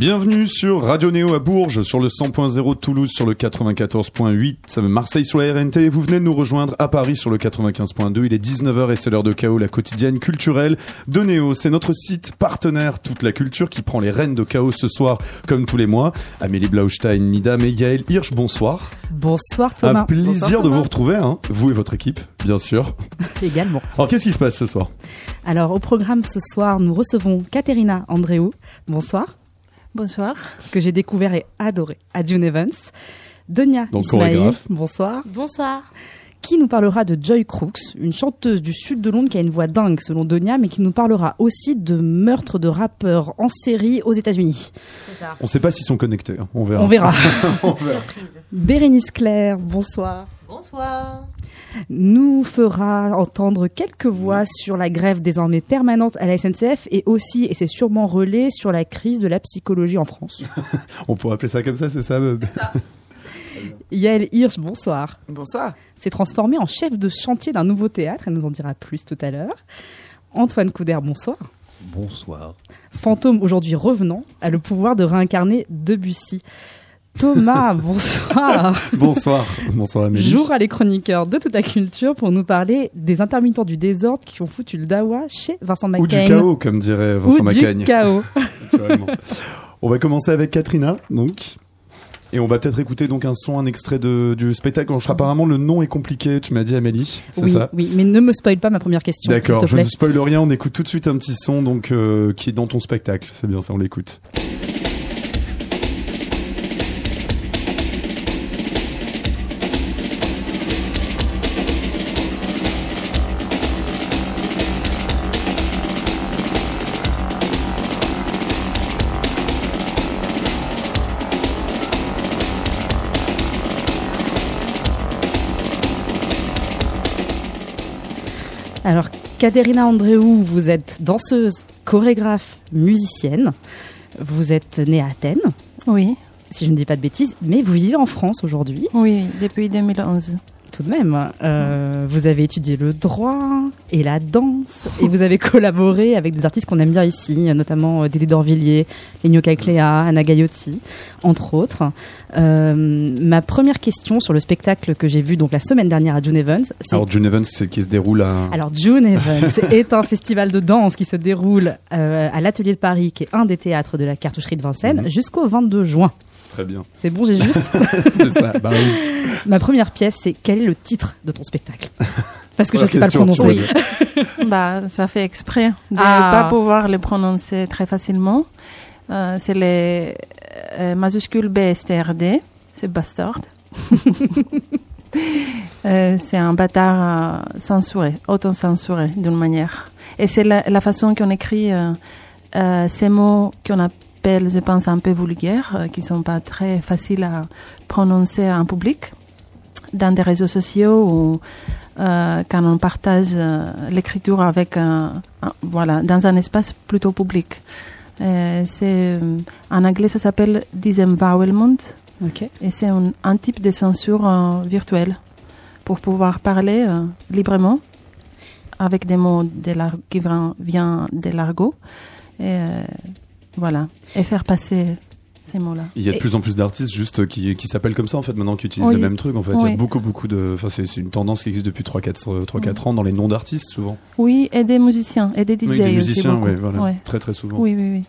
Bienvenue sur Radio Néo à Bourges, sur le 100.0 Toulouse, sur le 94.8 Marseille sur la RNT. Vous venez de nous rejoindre à Paris sur le 95.2. Il est 19h et c'est l'heure de chaos, la quotidienne culturelle de Néo. C'est notre site partenaire Toute la Culture qui prend les rênes de chaos ce soir, comme tous les mois. Amélie Blaustein, Nida et Hirsch, bonsoir. Bonsoir Thomas. Un plaisir de vous retrouver, hein, vous et votre équipe, bien sûr. Également. Alors qu'est-ce qui se passe ce soir? Alors au programme ce soir, nous recevons Katerina Andréou. Bonsoir. Bonsoir. Que j'ai découvert et adoré à June Evans. Donia Donc, Ismail. chorégraphe. Bonsoir. Bonsoir. Qui nous parlera de Joy Crooks, une chanteuse du sud de Londres qui a une voix dingue selon Donia, mais qui nous parlera aussi de meurtres de rappeurs en série aux États-Unis. C'est ça. On ne sait pas s'ils sont connectés, on verra. On verra. Surprise. Bérénice Claire, bonsoir. Bonsoir. Nous fera entendre quelques voix sur la grève désormais permanente à la SNCF et aussi, et c'est sûrement relais, sur la crise de la psychologie en France. On pourrait appeler ça comme ça, c'est ça euh, Yael Hirsch, bonsoir. Bonsoir. S'est transformé en chef de chantier d'un nouveau théâtre, elle nous en dira plus tout à l'heure. Antoine Couder, bonsoir. Bonsoir. Fantôme aujourd'hui revenant, a le pouvoir de réincarner Debussy. Thomas, bonsoir. Bonsoir, bonsoir Amélie. Jour à les chroniqueurs de toute la culture pour nous parler des intermittents du désordre qui ont foutu le dawa chez Vincent Ou Macaigne. du chaos, comme dirait Vincent Ou Macaigne. du chaos. on va commencer avec Katrina, donc. Et on va peut-être écouter donc un son, un extrait de, du spectacle. Je- apparemment, le nom est compliqué, tu m'as dit Amélie, c'est Oui, ça oui, mais ne me spoil pas ma première question, D'accord, je ne spoil rien, on écoute tout de suite un petit son donc euh, qui est dans ton spectacle. C'est bien ça, on l'écoute. Alors, Katerina Andréou, vous êtes danseuse, chorégraphe, musicienne. Vous êtes née à Athènes, Oui, si je ne dis pas de bêtises, mais vous vivez en France aujourd'hui, oui, depuis 2011. Tout de même. Euh, vous avez étudié le droit et la danse, et vous avez collaboré avec des artistes qu'on aime bien ici, notamment euh, Dédé Dorvilliers, Lenio Calcléa, Anna Gagliotti, entre autres. Euh, ma première question sur le spectacle que j'ai vu donc la semaine dernière à June Evans, Alors June Evans, c'est qui se déroule à. Alors June Evans est un festival de danse qui se déroule euh, à l'Atelier de Paris, qui est un des théâtres de la cartoucherie de Vincennes, Mhm. jusqu'au 22 juin. Très bien. C'est bon, j'ai juste. c'est ça. Bah oui. Ma première pièce, c'est quel est le titre de ton spectacle? Parce que je ne sais pas le prononcer. bah, ça fait exprès de ne Ah. pas pouvoir le prononcer très facilement. Euh, c'est les euh, majuscules BSTRD, c'est bastard. Euh, c'est un bâtard euh, censuré, auto-censuré d'une manière. Et c'est la, la façon qu'on écrit euh, euh, ces mots qu'on je pense, un peu vulgaires, euh, qui sont pas très faciles à prononcer en public, dans des réseaux sociaux ou euh, quand on partage euh, l'écriture avec un, un- voilà, dans un espace plutôt public. C'est, en anglais, ça s'appelle disembowelment Ok. et c'est un, un type de censure euh, virtuelle pour pouvoir parler euh, librement avec des mots de qui vient, vient de l'argot et euh, voilà et faire passer ces mots-là. Il y a de Et- plus en plus d'artistes juste qui, qui s'appellent comme ça en fait maintenant qui utilisent Oui. le même truc en fait. Il y a Oui. beaucoup beaucoup de. Enfin c'est c'est une tendance qui existe depuis 3-4 3, 4 ans dans les noms d'artistes souvent. Oui, et des musiciens et des DJ Oui, des musiciens, ouais, voilà. Ouais. Très très souvent. Oui, oui, oui.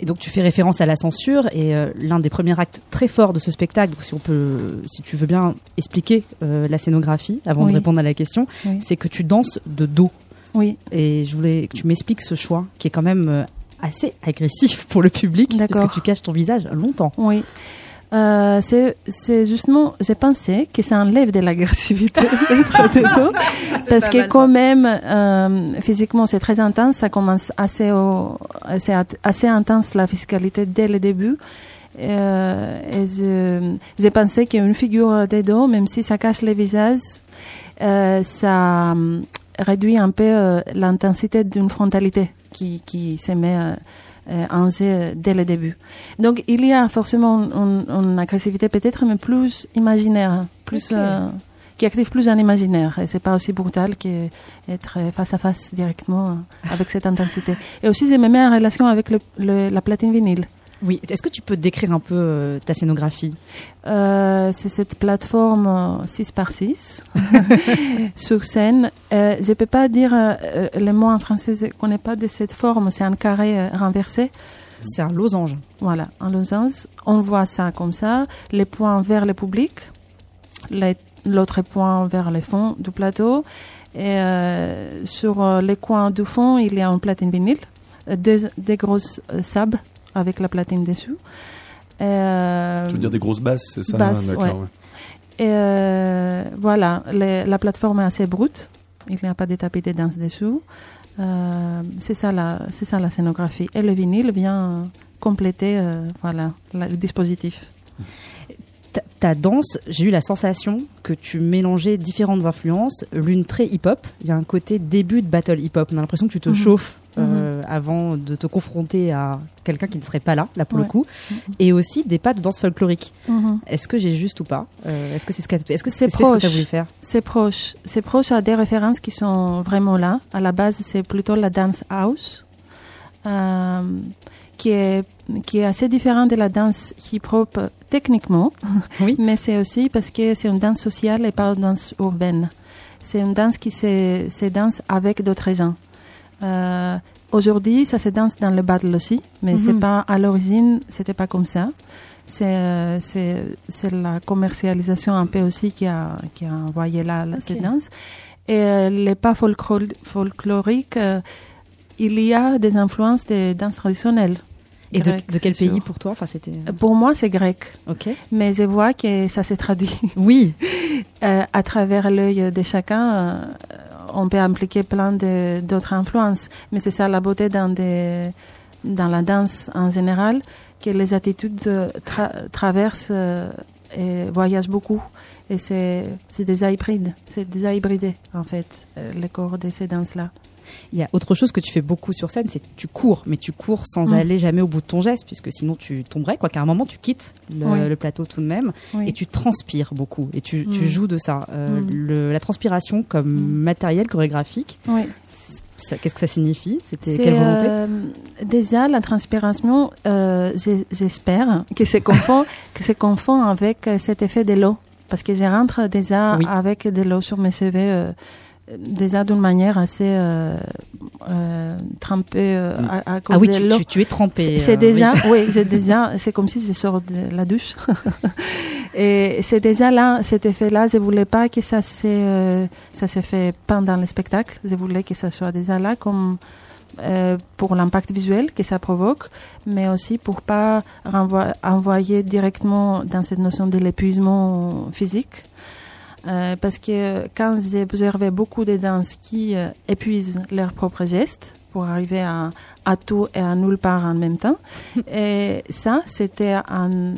Et donc tu fais référence à la censure et euh, l'un des premiers actes très forts de ce spectacle, donc si on peut, si tu veux bien expliquer euh, la scénographie avant de Oui. répondre à la question, Oui. c'est que tu danses de dos. Oui, Et je voulais que tu m'expliques ce choix qui est quand même euh, assez agressif pour le public parce que tu caches ton visage longtemps. oui. Euh, c'est c'est justement, j'ai pensé que ça enlève de l'agressivité parce que quand même, euh, physiquement, c'est très intense, ça commence assez, au- assez, assez intense la physicalité dès le début. Euh, et j'ai pensé qu'une figure dedans, même si ça cache le visage, euh, ça euh, réduit un peu l'intensité d'une frontalité qui, qui se met euh, en jeu dès le début. Donc il y a forcément une, une agressivité peut-être, mais plus imaginaire, plus euh, qui active plus un imaginaire. Et c'est pas aussi brutal qu'être face à face directement avec cette intensité. Et aussi, je me mets en relation avec le, le- la platine vinyle. Oui. Est-ce que tu peux décrire un peu euh, ta scénographie? Euh, c'est cette plateforme euh, 6 par 6 sur scène. Euh, je peux pas dire euh, euh, le mot en français, je connais pas de cette forme. C'est un carré euh, renversé. C'est un losange. Voilà, en losange. On voit ça comme ça. Les points vers le public, l'autre point vers le fond du plateau. Et euh, sur euh, les coins du fond, il y a une platine vinyle, euh, deux, des grosses euh, sabs avec la platine dessus. Et, euh, Tu veux dire des grosses basses, c'est ça basses, D'accord, ouais. ouais. et euh, voilà, les- la plateforme est assez brute. Il n'y a pas de tapis de danse dessous. Euh, c'est ça la, c'est ça la scénographie. Et le vinyle vient compléter, euh, voilà, la- le dispositif. Ta, ta danse, j'ai eu la sensation que tu mélangeais différentes influences, l'une très hip-hop. Il y a un côté début de battle hip-hop. On a l'impression que tu te Mhm. chauffes euh, avant de te confronter à quelqu'un qui ne serait pas là, là pour le coup, Mhm. et aussi des pas de danse folklorique. Mhm. Est-ce que j'ai juste ou pas? Euh, Est-ce que c'est ce que C'est ce tu as voulu faire? C'est proche. C'est proche à des références qui sont vraiment là. À la base, c'est plutôt la dance house, euh, qui est qui est assez différente de la danse hip-hop techniquement. Oui. Mais c'est aussi parce que c'est une danse sociale et pas une danse urbaine. C'est une danse qui se, se danse avec d'autres gens. Euh, Aujourd'hui, ça se danse dans le battle aussi, mais Mhm. c'est pas à l'origine, c'était pas comme ça. C'est euh, c'est la commercialisation un peu aussi qui a qui a envoyé là là, Ok. cette danse. Et euh, les pas folklor- folkloriques, euh, il y a des influences des danses traditionnelles. Et de, Grec, de quel pays sûr. pour toi? Enfin, c'était. Pour moi, c'est grec, Ok. mais je vois que ça se traduit Oui. euh, à travers l'œil de chacun, euh, on peut impliquer plein d'autres influences. Mais c'est ça la beauté dans, des, la danse en général, que les attitudes euh, tra- traversent euh, et voyagent beaucoup. Et c'est c'est déjà hybride, c'est déjà hybridé en fait, euh, le corps de ces danses-là. Il y a autre chose que tu fais beaucoup sur scène, c'est que tu cours, mais tu cours sans Mm. aller jamais au bout de ton geste, puisque sinon tu tomberais, quoi qu'à un moment tu quittes le, Oui. le plateau tout de même, Oui. et tu transpires beaucoup, et tu, tu Mm. joues de ça. Euh, Mm. le- la transpiration comme Mm. matériel chorégraphique, Oui. qu'est-ce que ça signifie? C'était quelle volonté? euh, Déjà, la transpiration, euh, j'espère que se confond, que se confond avec cet effet de l'eau. Parce que je rentre déjà Oui. avec de l'eau sur mes cheveux, euh, déjà d'une manière assez euh, euh, trempée euh, à, à cause Ah oui, de tu, l'eau. tu, tu es trempé. C'est- C'est euh, déjà, oui. oui, j'ai déjà, c'est comme si je sors de la douche. et c'est déjà là, cet effet-là, je voulais pas que ça se, euh, ça se fait pendant le spectacle. Je voulais que ça soit déjà là comme, euh, pour l'impact visuel que ça provoque, mais aussi pour pas renvoi- envoyer directement dans cette notion de l'épuisement physique. Euh, parce que quand j'ai observé beaucoup de danses qui euh, épuisent leurs propres gestes pour arriver à, à tout et à nulle part en même temps, et ça, c'était un,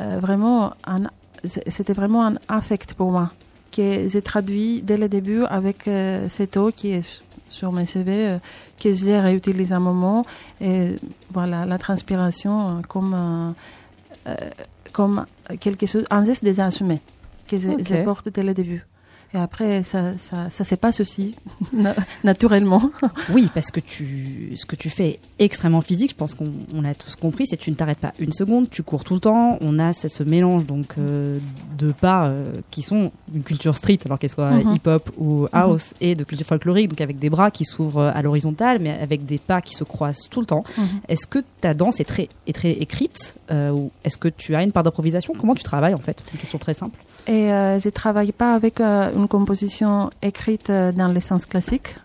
euh, vraiment un, c'était vraiment un affect pour moi que j'ai traduit dès le début avec euh, cette eau qui est sur mes cheveux euh, que j'ai réutilisé un moment et voilà la transpiration comme comme quelque chose un geste déjà assumé que je, Ok. je porte dès le début et après ça ça, ça se passe aussi na- naturellement Oui, parce que tu, ce que tu fais est extrêmement physique. Je pense qu'on on a tous compris. C'est que tu ne t'arrêtes pas une seconde, tu cours tout le temps. On a ce, ce mélange donc euh, de pas euh, qui sont une culture street, alors qu'elle soit Mhm. hip-hop ou house, et de culture folklorique, donc avec des bras qui s'ouvrent à l'horizontale, mais avec des pas qui se croisent tout le temps. Est-ce que ta danse est très, est très écrite euh, ou est-ce que tu as une part d'improvisation? Comment tu travailles en fait? C'est une question très simple. Et euh, je travaille pas avec euh, une composition écrite euh, dans le sens classique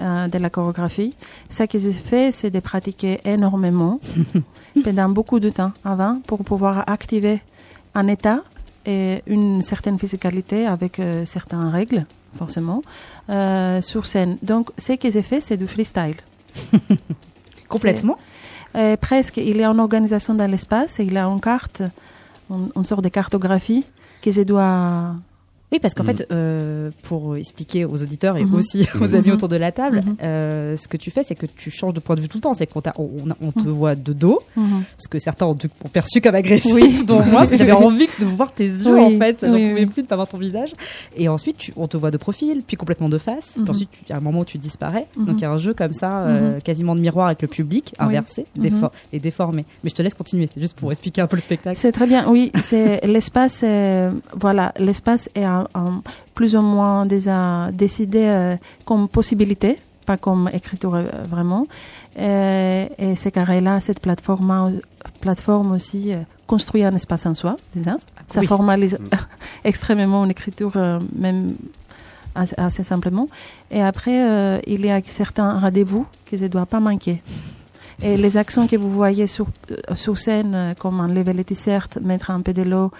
euh, de la chorégraphie. Ce que j'ai fait, c'est de pratiquer énormément pendant beaucoup de temps avant pour pouvoir activer un état et une certaine physicalité avec euh, certaines règles, forcément, euh, sur scène. Donc, ce que j'ai fait, c'est du freestyle. Complètement. Euh, presque. Il y a une organisation dans l'espace et il y a une carte, une, une sorte de cartographie que je dois Oui, parce qu'en Mm. fait, euh, pour expliquer aux auditeurs et Mhm. aussi aux amis autour de la table, Mhm. euh, ce que tu fais, c'est que tu changes de point de vue tout le temps. C'est qu'on t'a- on, on te Mhm. voit de dos, ce que certains ont, perçu comme agressif, Oui. dont moi, parce que j'avais envie de voir tes yeux, Oui, en fait. J'en oui, pouvais plus de pas voir ton visage. Et ensuite, tu- on te voit de profil, puis complètement de face. Puis ensuite, il y a un moment où tu disparais. Donc, il y a un jeu comme ça, euh, quasiment de miroir avec le public, inversé, défor- et déformé. Mais je te laisse continuer. C'est juste pour expliquer un peu le spectacle. C'est très bien, oui. C'est l'espace, voilà, l'espace est un- plus ou moins déjà décidé euh, comme possibilité, pas comme écriture euh, vraiment. Euh, et ces carrés-là, cette plateforme, plateforme aussi euh, construit un espace en soi déjà. Ça Oui. formalise Mm. extrêmement une écriture, euh, même assez, assez simplement. Et après, euh, il y a certains rendez-vous que je ne dois pas manquer. Et les actions que vous voyez sur, euh, sur scène, euh, comme enlever les t-shirts, mettre un peu de l'eau, euh,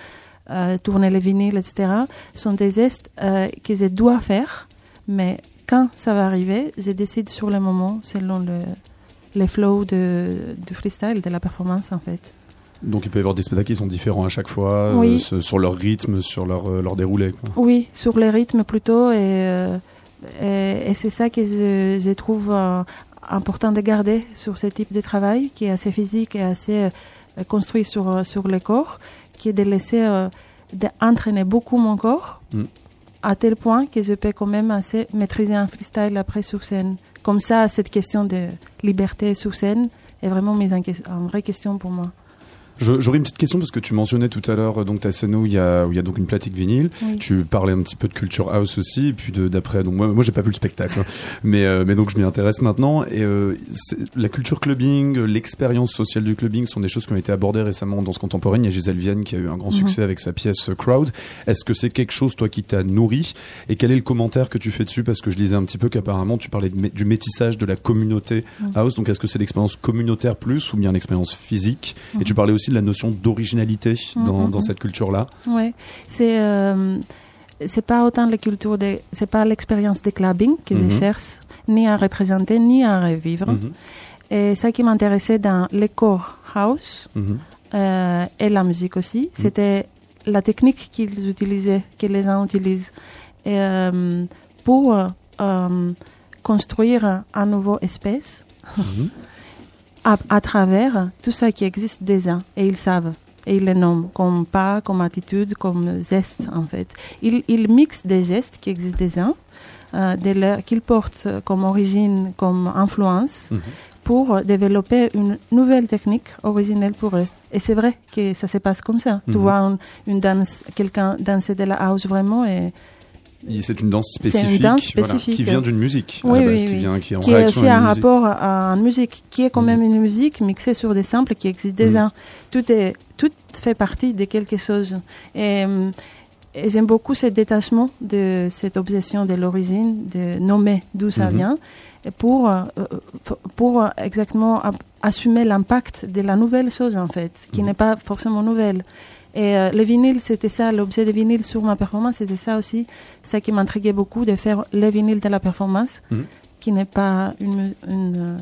tourner les vinyles, etc., sont des gestes euh, que je dois faire. Mais quand ça va arriver, je décide sur le moment, selon le, les flows de, du freestyle, de la performance, en fait. Donc il peut y avoir des spectacles qui sont différents à chaque fois, euh, Oui. sur leur rythme, sur leur, euh, leur déroulé. quoi. Oui, sur les rythmes plutôt. Et, euh, et, et c'est ça que je, je trouve euh, important de garder sur ce type de travail, qui est assez physique et assez euh, construit sur, euh, sur le corps, qui est de laisser euh, d'entraîner beaucoup mon corps, Mm. à tel point que je peux quand même assez maîtriser un freestyle après sur scène. Comme ça, cette question de liberté sur scène est vraiment mise en, en vraie question pour moi. J'aurais une petite question parce que tu mentionnais tout à l'heure euh, donc ta scène où il y a où il y a donc une platique vinyle. Oui. Tu parlais un petit peu de culture house aussi et puis d'après donc moi moi j'ai pas vu le spectacle hein. mais euh, mais donc je m'y intéresse maintenant et euh, la culture clubbing, l'expérience sociale du clubbing sont des choses qui ont été abordées récemment dans ce contemporain. Il y a Gisèle Vienne qui a eu un grand Mhm. succès avec sa pièce euh, Crowd. Est-ce que c'est quelque chose toi qui t'a nourri? Et quel est le commentaire que tu fais dessus? Parce que je lisais un petit peu qu'apparemment tu parlais de du métissage de la communauté Mhm. house donc est-ce que c'est l'expérience communautaire plus ou bien l'expérience physique? Et tu Mhm. parlais aussi de la notion d'originalité dans, Mhm, dans mhm. cette culture-là. Ouais, c'est euh, c'est pas autant la culture c'est pas l'expérience de clubbing que Mhm. je cherche ni à représenter ni à revivre. Mhm, Et ça qui m'intéressait dans le corps house mhm, euh, et la musique aussi, c'était la technique qu'ils utilisaient, que les gens utilisent, et, euh, pour euh, construire un nouveau espèce. à, à travers tout ça qui existe déjà et ils savent et ils les nomment comme pas, comme attitude, comme geste en fait. Ils, ils mixent des gestes qui existent déjà, euh, qu'ils portent comme origine, comme influence Mhm. pour développer une nouvelle technique originelle pour eux. Et c'est vrai que ça se passe comme ça. Tu Mhm. vois une danse, quelqu'un danser de la house vraiment et C'est une danse une spécifique, voilà, qui vient d'une musique, à Oui, la base, oui, qui, oui. vient, qui est en qui est réaction aussi à un musique. rapport à une musique, qui est quand même une musique mixée sur des samples qui existent déjà. Mhm. Tout, est, tout fait partie de quelque chose. Et, euh, et j'aime beaucoup ce détachement de cette obsession de l'origine, de nommer d'où ça Mhm. vient, et pour, euh, pour euh, exactement a- assumer l'impact de la nouvelle chose, en fait, qui n'est pas forcément nouvelle. Et euh, le vinyle, c'était ça, l'objet de vinyle sur ma performance, c'était ça aussi, ça qui m'intriguait beaucoup, de faire le vinyle de la performance, Mhm. qui n'est pas une... une euh,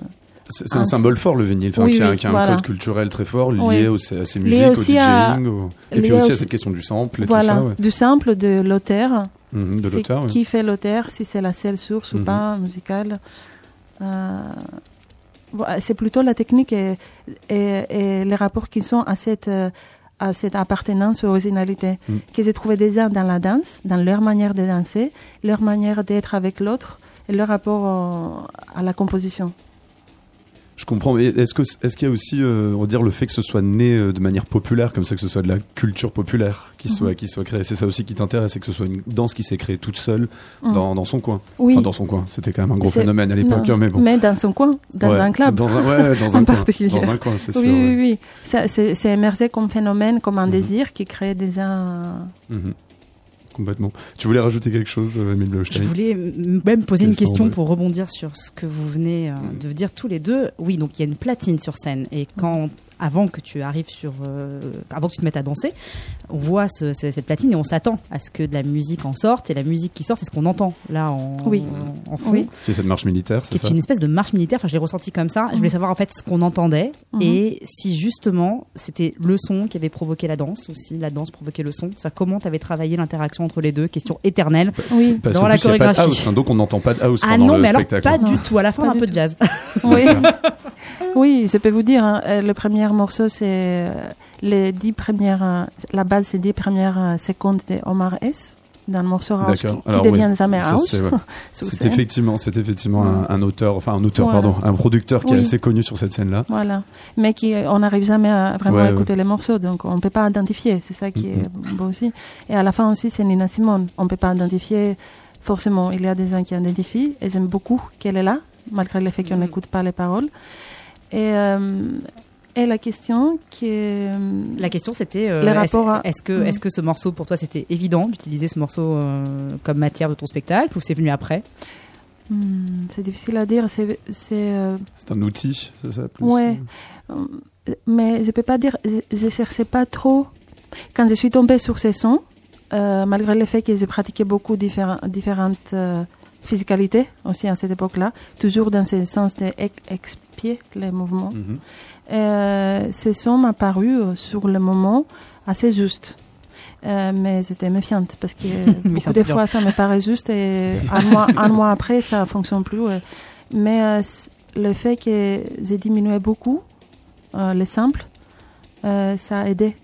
C'est un un- symbole fort, le vinyle, enfin, Oui, qui a, oui, qui a un code culturel très fort lié Oui. au- à ces musiques, au à- DJing, au- et puis aussi à cette question du sample et voilà, tout ça. ouais. du sample de l'auteur. Mhm, de C'est l'auteur. ouais. Qui fait l'auteur, si c'est la seule source ou Mhm. pas, musicale. Euh, c'est plutôt la technique et, et, et les rapports qui sont à cette, euh, à cette appartenance ou originalité Mhm. que j'ai trouvé déjà dans la danse, dans leur manière de danser, leur manière d'être avec l'autre et leur rapport à la composition. Je comprends. Mais est-ce que est-ce qu'il y a aussi, euh, on va dire, le fait que ce soit né euh, de manière populaire, comme ça, que ce soit de la culture populaire qui soit Mhm. qui soit créée, c'est ça aussi qui t'intéresse, et que ce soit une danse qui s'est créée toute seule Mhm. dans, dans son coin? Oui, Enfin, dans son coin. C'était quand même un gros C'est- phénomène à l'époque, hein, mais bon. mais dans son coin, dans Ouais, un club. Dans un, ouais, dans un coin. Dans un coin, c'est sûr. Oui, oui, ouais. oui. C'est c'est émergé comme phénomène, comme un Mhm. désir qui crée déjà. Complètement. Tu voulais rajouter quelque chose, euh, Émile Je voulais même poser une question pour rebondir sur ce que vous venez euh, Mm. de dire tous les deux. Oui, donc il y a une platine sur scène et quand avant que tu arrives sur, euh, avant que tu te mettes à danser, on voit ce- ce- cette platine et on s'attend à ce que de la musique en sorte. Et la musique qui sort, c'est ce qu'on entend là en, Oui. en fond. Oui. C'est cette marche militaire, c'est est ça une espèce de marche militaire. Enfin, je l'ai ressenti comme ça. Je voulais savoir en fait ce qu'on entendait Mhm. et si justement c'était le son qui avait provoqué la danse ou si la danse provoquait le son. Ça, comment tu avais travaillé l'interaction entre les deux? Question éternelle. Oui, Parce dans la plus, il y a pas de chorégraphie. house, hein, donc on n'entend pas de house Ah pendant non, le mais alors pas Non. du tout. À la fin, Pas un peu de jazz. oui. oui, je peux vous dire, hein, euh, le premier morceau, c'est euh, les dix premières, euh, la base, c'est dix premières euh, secondes de Omar S. Dans le morceau house qui, qui Alors, devient jamais house. c'est- ouais. effectivement, c'est effectivement un, un auteur, enfin un auteur, Voilà. pardon, un producteur qui est Oui. assez connu sur cette scène-là. Voilà. Mais qui, on n'arrive jamais à vraiment Ouais, écouter les morceaux, donc on ne peut pas identifier. C'est ça qui Mhm. est beau aussi. Et à la fin aussi, c'est Nina Simone. On ne peut pas identifier forcément. Il y a des gens qui identifient et j'aime beaucoup qu'elle est là, malgré le fait qu'on Mhm. n'écoute pas les paroles. Et, euh, et la question qui est... euh, La question c'était euh, Les est-ce rapports à- est-ce que Mhm. est-ce que ce morceau pour toi c'était évident d'utiliser ce morceau euh, comme matière de ton spectacle ou c'est venu après? Hmm, c'est difficile à dire. C'est... euh, C'est un outil, c'est ça plus Ouais. Mais je peux pas dire, je, je cherchais pas trop. Quand je suis tombée sur ces sons, euh, malgré le fait que j'ai pratiqué beaucoup différents, différentes physicalités aussi à cette époque-là, toujours dans ce sens d'expier les mouvements, Mhm. euh, ces sons m'ont paru sur le moment assez justes. Euh, mais j'étais méfiante parce que beaucoup de peu fois ça me paraît juste et un mois, un mois après ça fonctionne plus. ouais. Mais euh, le fait que j'ai diminué beaucoup euh, les samples, ça a aidé.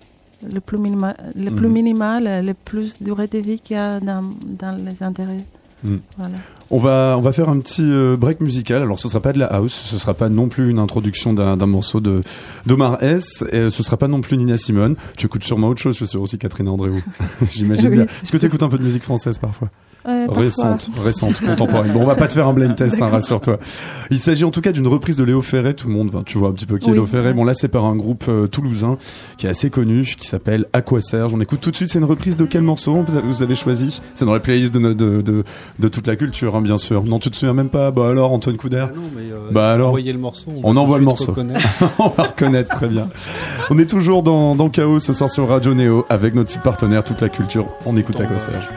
Le plus, minima, le plus Mhm. minimal, le plus durée de vie qu'il y a dans, dans les intérêts. Mhm. Voilà. On va, on va faire un petit euh, break musical. Alors, ce sera pas de la house, ce sera pas non plus une introduction d'un morceau de d'Omar S. Et ce sera pas non plus Nina Simone. Tu écoutes sûrement autre chose, je suis sûr aussi Catherine Andréou. J'imagine Oui, bien. c'est Est-ce que tu écoutes un peu de musique française parfois Euh, parfois. Récente, récente, contemporaine. Bon, on va pas te faire un blind test, hein, rassure-toi. Il s'agit en tout cas d'une reprise de Léo Ferré. Tout le monde, ben, tu vois un petit peu qui est. Léo Ferré. Bon, là, c'est par un groupe euh, toulousain qui est assez connu, qui s'appelle Aqua Serge. On écoute tout de suite. C'est une reprise de quel morceau? Vous avez, choisi C'est dans la playlist de, de, de, de toute la culture, hein, bien sûr. Non, tu te souviens même pas Bah alors, Antoine Couder Ah non, mais euh, Bah alors envoyez le morceau. On va envoie le morceau. On va reconnaître très bien. On est toujours dans, dans Chaos ce soir sur Radio Néo avec notre site partenaire Toute la Culture. On écoute Aqua Serge.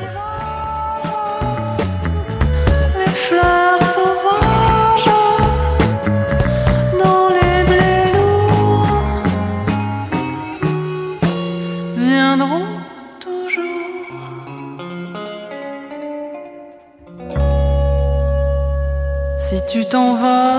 Si tu t'en vas,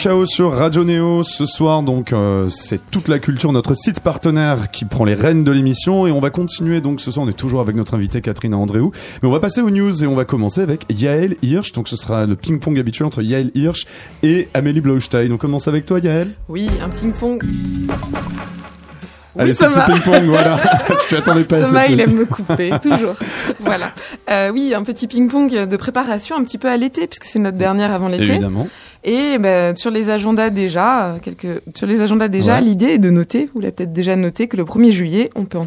Chaos sur Radio Néo. Ce soir, donc, euh, c'est toute la culture, notre site partenaire qui prend les rênes de l'émission. Et on va continuer. Donc, ce soir, on est toujours avec notre invitée Catherine Andréou. Mais on va passer aux news et on va commencer avec Yael Hirsch. Donc, ce sera le ping-pong habituel entre Yael Hirsch et Amélie Blaustein. On commence avec toi, Yael. Oui, un ping-pong. Allez, oui, c'est Thomas. petit ping-pong, voilà. tu attendais pas Thomas, il aime me couper, toujours. Voilà. Euh, oui, un petit ping-pong de préparation un petit peu à l'été, puisque c'est notre dernière avant l'été. Évidemment. Et ben, sur les agendas déjà, quelques, sur les agendas déjà, Ouais. l'idée est de noter, vous l'avez peut-être déjà noté, que le 1er juillet, on peut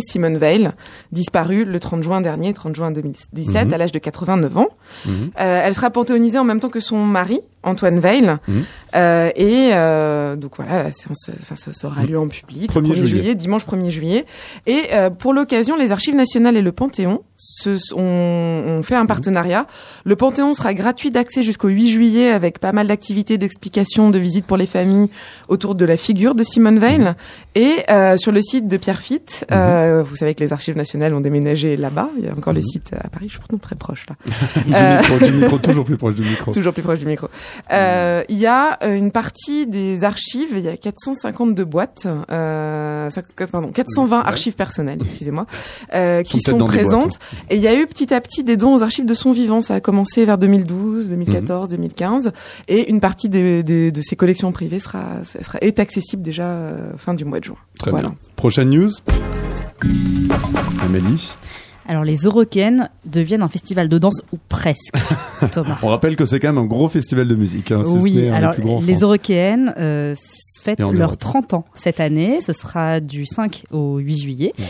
Simone Veil, disparue le 30 juin dernier, 30 juin 2017, Mhm. à l'âge de 89 ans. Mhm. Euh, elle sera panthéonisée en même temps que son mari, Antoine Veil. Mhm. Euh, et euh, donc voilà, la séance, enfin, ça, ça aura lieu en public. 1er le 1er juillet. juillet, dimanche 1er juillet. Et euh, pour l'occasion, les Archives nationales et le Panthéon se, ont, ont fait un partenariat. Le Panthéon sera gratuit d'accès jusqu'au 8 juillet avec pas mal d'activités, d'explications, de visites pour les familles autour de la figure de Simone Veil. Et euh, sur le site de Pierre Fitt, euh, vous savez que les Archives nationales ont déménagé là-bas. Il y a encore le Mhm. site à Paris. Je suis pourtant très proche là. Du Euh, micro, du micro, toujours plus proche du micro. Toujours plus proche du micro. Euh, Il y a euh, une partie des archives, il y a 452 boîtes, euh, pardon, 420 Ouais. archives personnelles, excusez-moi, euh, qui sont présentes. Et il y a eu petit à petit des dons aux archives de son vivant. Ça a commencé vers 2012, 2014, Mhm. 2015. Et une partie des, des- de ces collections privées sera, sera, est accessible déjà euh, fin du mois de juin. Très Voilà. bien. Prochaine news? Amélie? Alors les Eurokéennes deviennent un festival de danse ou presque. Thomas. On rappelle que c'est quand même un gros festival de musique. Hein, si ce Oui, alors plus les. Eurokéennes euh, fêtent leurs Europe. 30 ans cette année. Ce sera du 5 au 8 juillet. Mhm.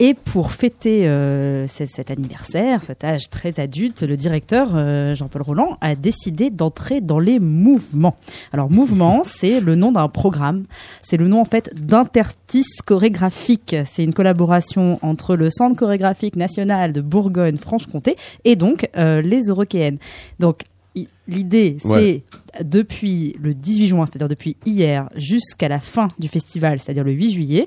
Et pour fêter euh, ce- cet anniversaire, cet âge très adulte, le directeur euh, Jean-Paul Roland a décidé d'entrer dans les mouvements. Alors mouvement, c'est le nom d'un programme. C'est le nom en fait d'interstice chorégraphique. C'est une collaboration entre le Centre chorégraphique national de Bourgogne-Franche-Comté et donc euh, les Eurokéennes. Donc L'idée, Ouais. c'est depuis le 18 juin, c'est-à-dire depuis hier, jusqu'à la fin du festival, c'est-à-dire le 8 juillet,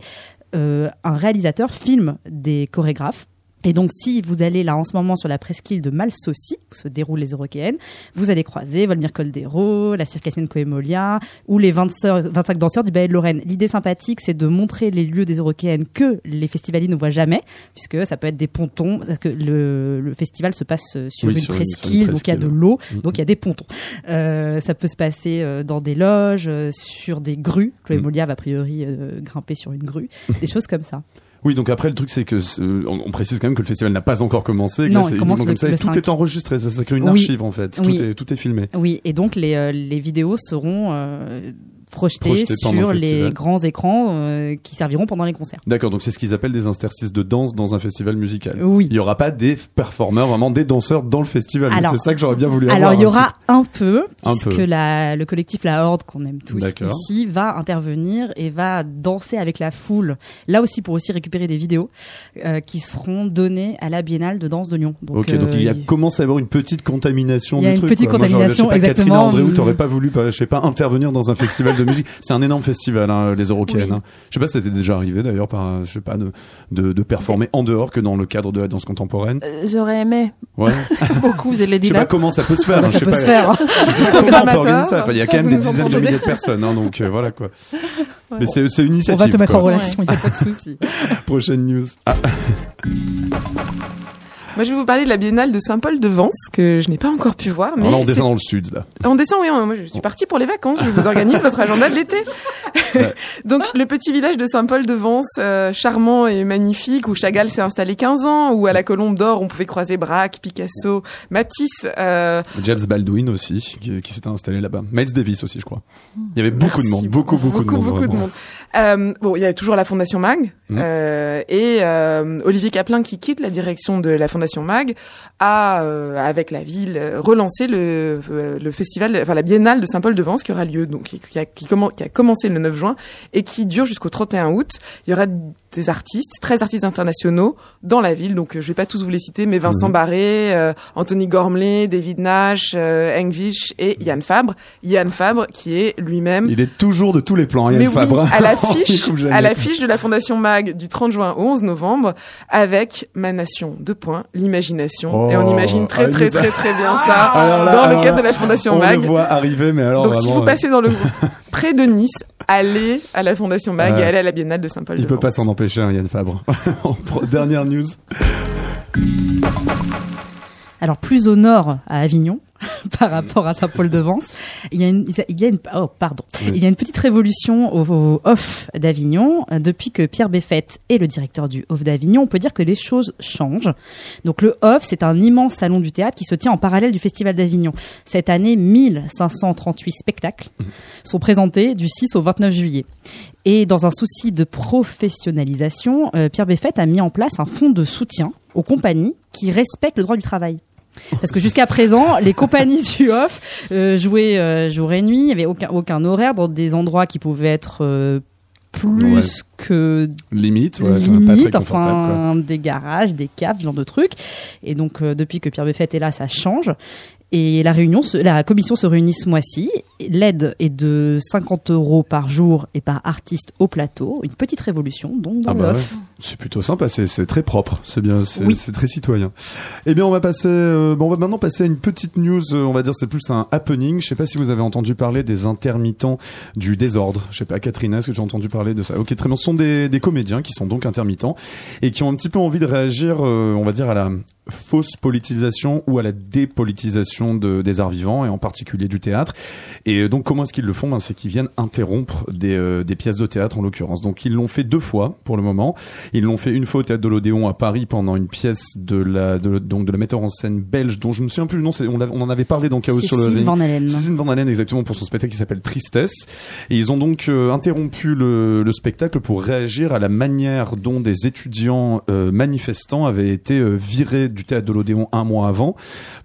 euh, un réalisateur filme des chorégraphes. Et donc, si vous allez là en ce moment sur la presqu'île de Malsaucy, où se déroulent les Eurokéennes, vous allez croiser Volmir Coldero, la circassienne Coemolia ou les 20 sœurs- 25 danseurs du ballet de Lorraine. L'idée sympathique, c'est de montrer les lieux des Eurokéennes que les festivaliers ne voient jamais, puisque ça peut être des pontons, parce que le, le festival se passe sur, Oui, une, sur une- presqu'île, donc il y a de l'eau, donc il y a des pontons. Euh, ça peut se passer euh, dans des loges, euh, sur des grues. Chloé Mm. Molia va a priori euh, grimper sur une grue, des choses comme ça. Oui, donc après le truc c'est que c'est- on, on précise quand même que le festival n'a pas encore commencé. Non, là, c'est il commence le- comme ça, et tout 5. est enregistré. Ça, ça crée une Oui. archive en fait. Oui. Tout est tout est filmé. Oui, et donc les, euh, les vidéos seront pendant sur le les grands écrans euh, qui serviront pendant les concerts. D'accord, donc c'est ce qu'ils appellent des interstices de danse dans un festival musical. Oui. Il y aura pas des performeurs, vraiment des danseurs dans le festival. Alors- c'est ça que j'aurais bien voulu avoir. Alors il y un aura un peu, Un puisque peu. La, le collectif La Horde qu'on aime tous ici va intervenir et va danser avec la foule. Là aussi pour aussi récupérer des vidéos euh, qui seront données à la Biennale de danse de Lyon. Ok, donc euh, il y a, commence à y avoir une petite contamination Il y a du une truc. petite quoi. Moi, contamination, je sais pas, Catherine exactement. Andréou, t'aurais pas voulu, je sais pas, intervenir dans un festival de musique. C'est un énorme festival, hein, les Eurokéennes. Oui. hein. Je sais pas si c'était déjà arrivé d'ailleurs, par, je sais pas, de, de, de performer en dehors que dans le cadre de la danse contemporaine. Euh, J'aurais aimé Ouais. beaucoup, je l'ai Je dit sais pas comment ça peut se faire. hein, je ça sais peut pas. faire. Je comment on peut organiser ça. Il y a ça, quand même vous des dizaines de milliers de personnes, hein, donc euh, voilà quoi. Ouais. Mais c'est c'est une On initiative. va te mettre quoi. en relation, il n'y a pas de souci. Prochaine news. Ah, Moi, je vais vous parler de la Biennale de Saint-Paul-de-Vence, que je n'ai pas encore pu voir. Mais là, on c'est- descend dans le sud là. On descend, oui, on- moi je suis partie pour les vacances, je vous organise votre agenda de l'été. Ouais. Donc le petit village de Saint-Paul-de-Vence, euh, charmant et magnifique, où Chagall s'est installé 15 ans, où à la Colombe d'Or on pouvait croiser Braque, Picasso, Matisse. euh, James Baldwin aussi, qui, qui s'était installé là-bas. Miles Davis aussi, je crois. Il y avait beaucoup de monde, beaucoup, beaucoup, de monde. beaucoup de monde. Euh, bon, il y a toujours la Fondation Mag Mhm. euh, et euh, Olivier Caplin qui quitte la direction de la Fondation Mag a, euh, avec la ville, relancé le, euh, le festival, enfin la Biennale de Saint-Paul-de-Vence qui aura lieu donc qui, qui a, qui, a commencé le 29 juin et qui dure jusqu'au 31 août. Il y aura des artistes, 13 artistes internationaux dans la ville. Donc, euh, je vais pas tous vous les citer, mais Vincent Mhm. Barré, euh, Anthony Gormley, David Nash, euh, Engvish et Yann Fabre. Yann Fabre, qui est lui-même Il est toujours de tous les plans, Yann mais oui, Fabre. à l'affiche, à l'affiche de la Fondation Mag du 30 juin au 11 novembre, avec Ma Nation, deux points, l'imagination. et on Oh, imagine très ah, très très très bien ça Alors là, dans alors le cadre là, de la Fondation On Mag. le voit arriver, mais alors Donc si vous euh, passez dans le près de Nice, allez à la Fondation Mag et allez à la Biennale de Saint-Paul. il de peut pas s'en empêcher, hein, Yann Fabre. Dernière news. Alors plus au nord, à Avignon, par rapport à Saint-Paul-de-Vence, il y a une, il y a une, oh, pardon, Oui. il y a une petite révolution au, au off d'Avignon Euh, depuis que Pierre Beffette est le directeur du off d'Avignon. On peut dire que les choses changent. Donc le off, c'est un immense salon du théâtre qui se tient en parallèle du Festival d'Avignon. Cette année, 1538 spectacles sont présentés du 6 au 29 juillet. Et dans un souci de professionnalisation, euh, Pierre Beffette a mis en place un fonds de soutien aux compagnies qui respectent le droit du travail. Parce que jusqu'à présent, les compagnies du off euh, jouaient euh, jour et nuit, il n'y avait aucun, horaire dans des endroits qui pouvaient être euh, plus. Que Limite, ouais, enfin, pas quoi. des garages, des caves, ce genre de trucs. Et donc euh, depuis que Pierre Beffette est là, ça change. Et la réunion, se- la commission se réunit ce mois-ci. L'aide est de 50 euros par jour et par artiste au plateau. Une petite révolution, donc dans Ah bah ouais. C'est plutôt sympa, c'est très propre, c'est bien, c'est Oui. très citoyen. Eh bien, on va passer, euh, bon, on va maintenant passer à une petite news. euh, on va dire c'est plus un happening. Je sais pas si vous avez entendu parler des intermittents du désordre. Je sais pas, Catherine, est-ce que tu as entendu parler de ça? Ok, très bien. Sont des, des comédiens qui sont donc intermittents et qui ont un petit peu envie de réagir, euh, on va dire à la fausse politisation ou à la dépolitisation de, des arts vivants et en particulier du théâtre. Et euh, donc comment est-ce qu'ils le font? Ben, C'est qu'ils viennent interrompre des, euh, des pièces de théâtre en l'occurrence. Donc ils l'ont fait deux fois pour le moment. Ils l'ont fait une fois au théâtre de l'Odéon à Paris pendant une pièce de la de, donc de la metteur en scène belge dont je me souviens plus le nom. On, en avait parlé dans Chaos sur le. Van Halen. Cécile Van Halen exactement pour son spectacle qui s'appelle Tristesse et ils ont donc euh, interrompu le, le spectacle pour réagir à la manière dont des étudiants euh, manifestants avaient été euh, virés du théâtre de l'Odéon un mois avant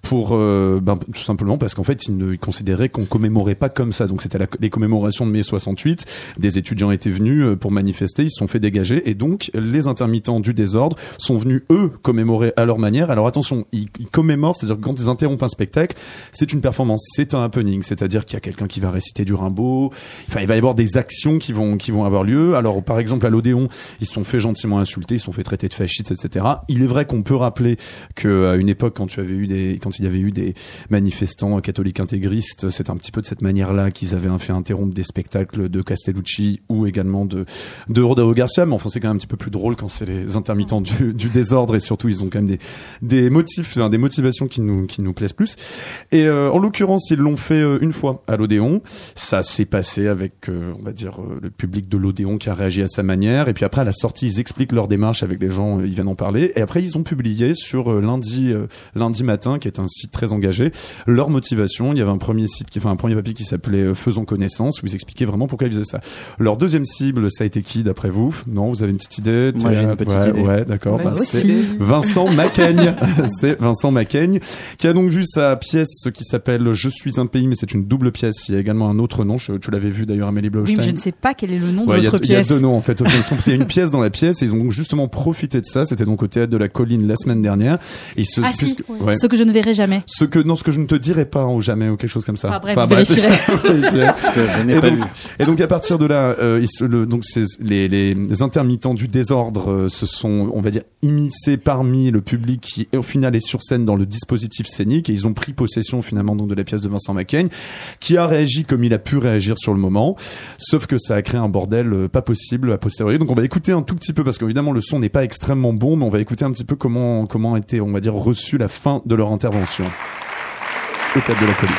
pour euh, ben, tout simplement parce qu'en fait ils, considéraient qu'on commémorait pas comme ça. Donc c'était les commémorations de mai 68 des étudiants étaient venus pour manifester. Ils se sont fait dégager. Et donc les intermittents du désordre sont venus eux commémorer à leur manière. Alors attention ils, commémorent c'est-à-dire quand ils interrompent un spectacle c'est une performance c'est un happening. C'est-à-dire qu'il y a quelqu'un qui va réciter du Rimbaud. Enfin il va y avoir des actions qui vont qui vont avoir lieu. Alors par exemple à l'Odéon ils se sont fait gentiment insulter ils se sont fait traiter de fascistes etc il est vrai qu'on peut rappeler que à une époque quand il y avait eu des manifestants catholiques intégristes c'est un petit peu de cette manière là qu'ils avaient fait interrompre des spectacles de Castellucci ou également de de Garcia. Mais enfin c'est quand même un petit peu plus drôle quand c'est les intermittents du, désordre et surtout ils ont quand même des des motifs des motivations qui nous qui nous plaisent plus. Et euh, en l'occurrence ils l'ont fait euh, une fois à l'Odéon. Ça s'est passé avec euh, on va dire euh, le public de l'Odéon qui a réagi à sa manière et puis après à la sortie ils expliquent leur démarche avec les gens ils viennent en parler et après ils ont publié sur euh, lundi euh, lundi matin qui est un site très engagé leur motivation il y avait un premier site qui enfin un premier papier qui s'appelait euh, Faisons connaissance où ils expliquaient vraiment pourquoi ils faisaient ça leur deuxième cible ça a été qui d'après vous? Non vous avez une petite idée? Moi, j'ai une petite ouais, idée. ouais d'accord bah, c'est. Vincent Macaigne. c'est Vincent Macaigne qui a donc vu sa pièce qui s'appelle Je suis un pays, mais c'est une double pièce. Il y a également un autre nom. Je- tu l'avais vu d'ailleurs, Amélie Oui, Blaustein. mais je ne sais pas quel est le nom Ouais, de votre il y a pièce. deux noms en fait. Il y a une pièce dans la pièce et ils ont donc justement profité de ça. C'était donc au théâtre de la Colline la semaine dernière. Et se, Ah, si. ouais. Ce que je ne verrai jamais. Ce que non, ce que je ne te dirai pas ou jamais ou quelque chose comme ça. Enfin, bref, vérifierez. que je n'ai Et pas donc, vu. et donc à partir de là, euh, ils se- le- donc les, les intermittents du désordre euh, se sont, on va dire, immiscés parmi le public qui, au final, est sur scène dans le dispositif scénique et ils ont pris possession finalement donc de la pièce de Vincent Macaigne, qui a réagi comme il a pu réagir sur le moment, sauf que ça a créé un bordel euh, pas possible a posteriori. Donc on va écouter un tout petit peu parce qu'évidemment le son n'est pas extrêmement bon, mais on va écouter un petit peu comment comment a été, on va dire, reçu la fin de leur intervention au théâtre de la colline.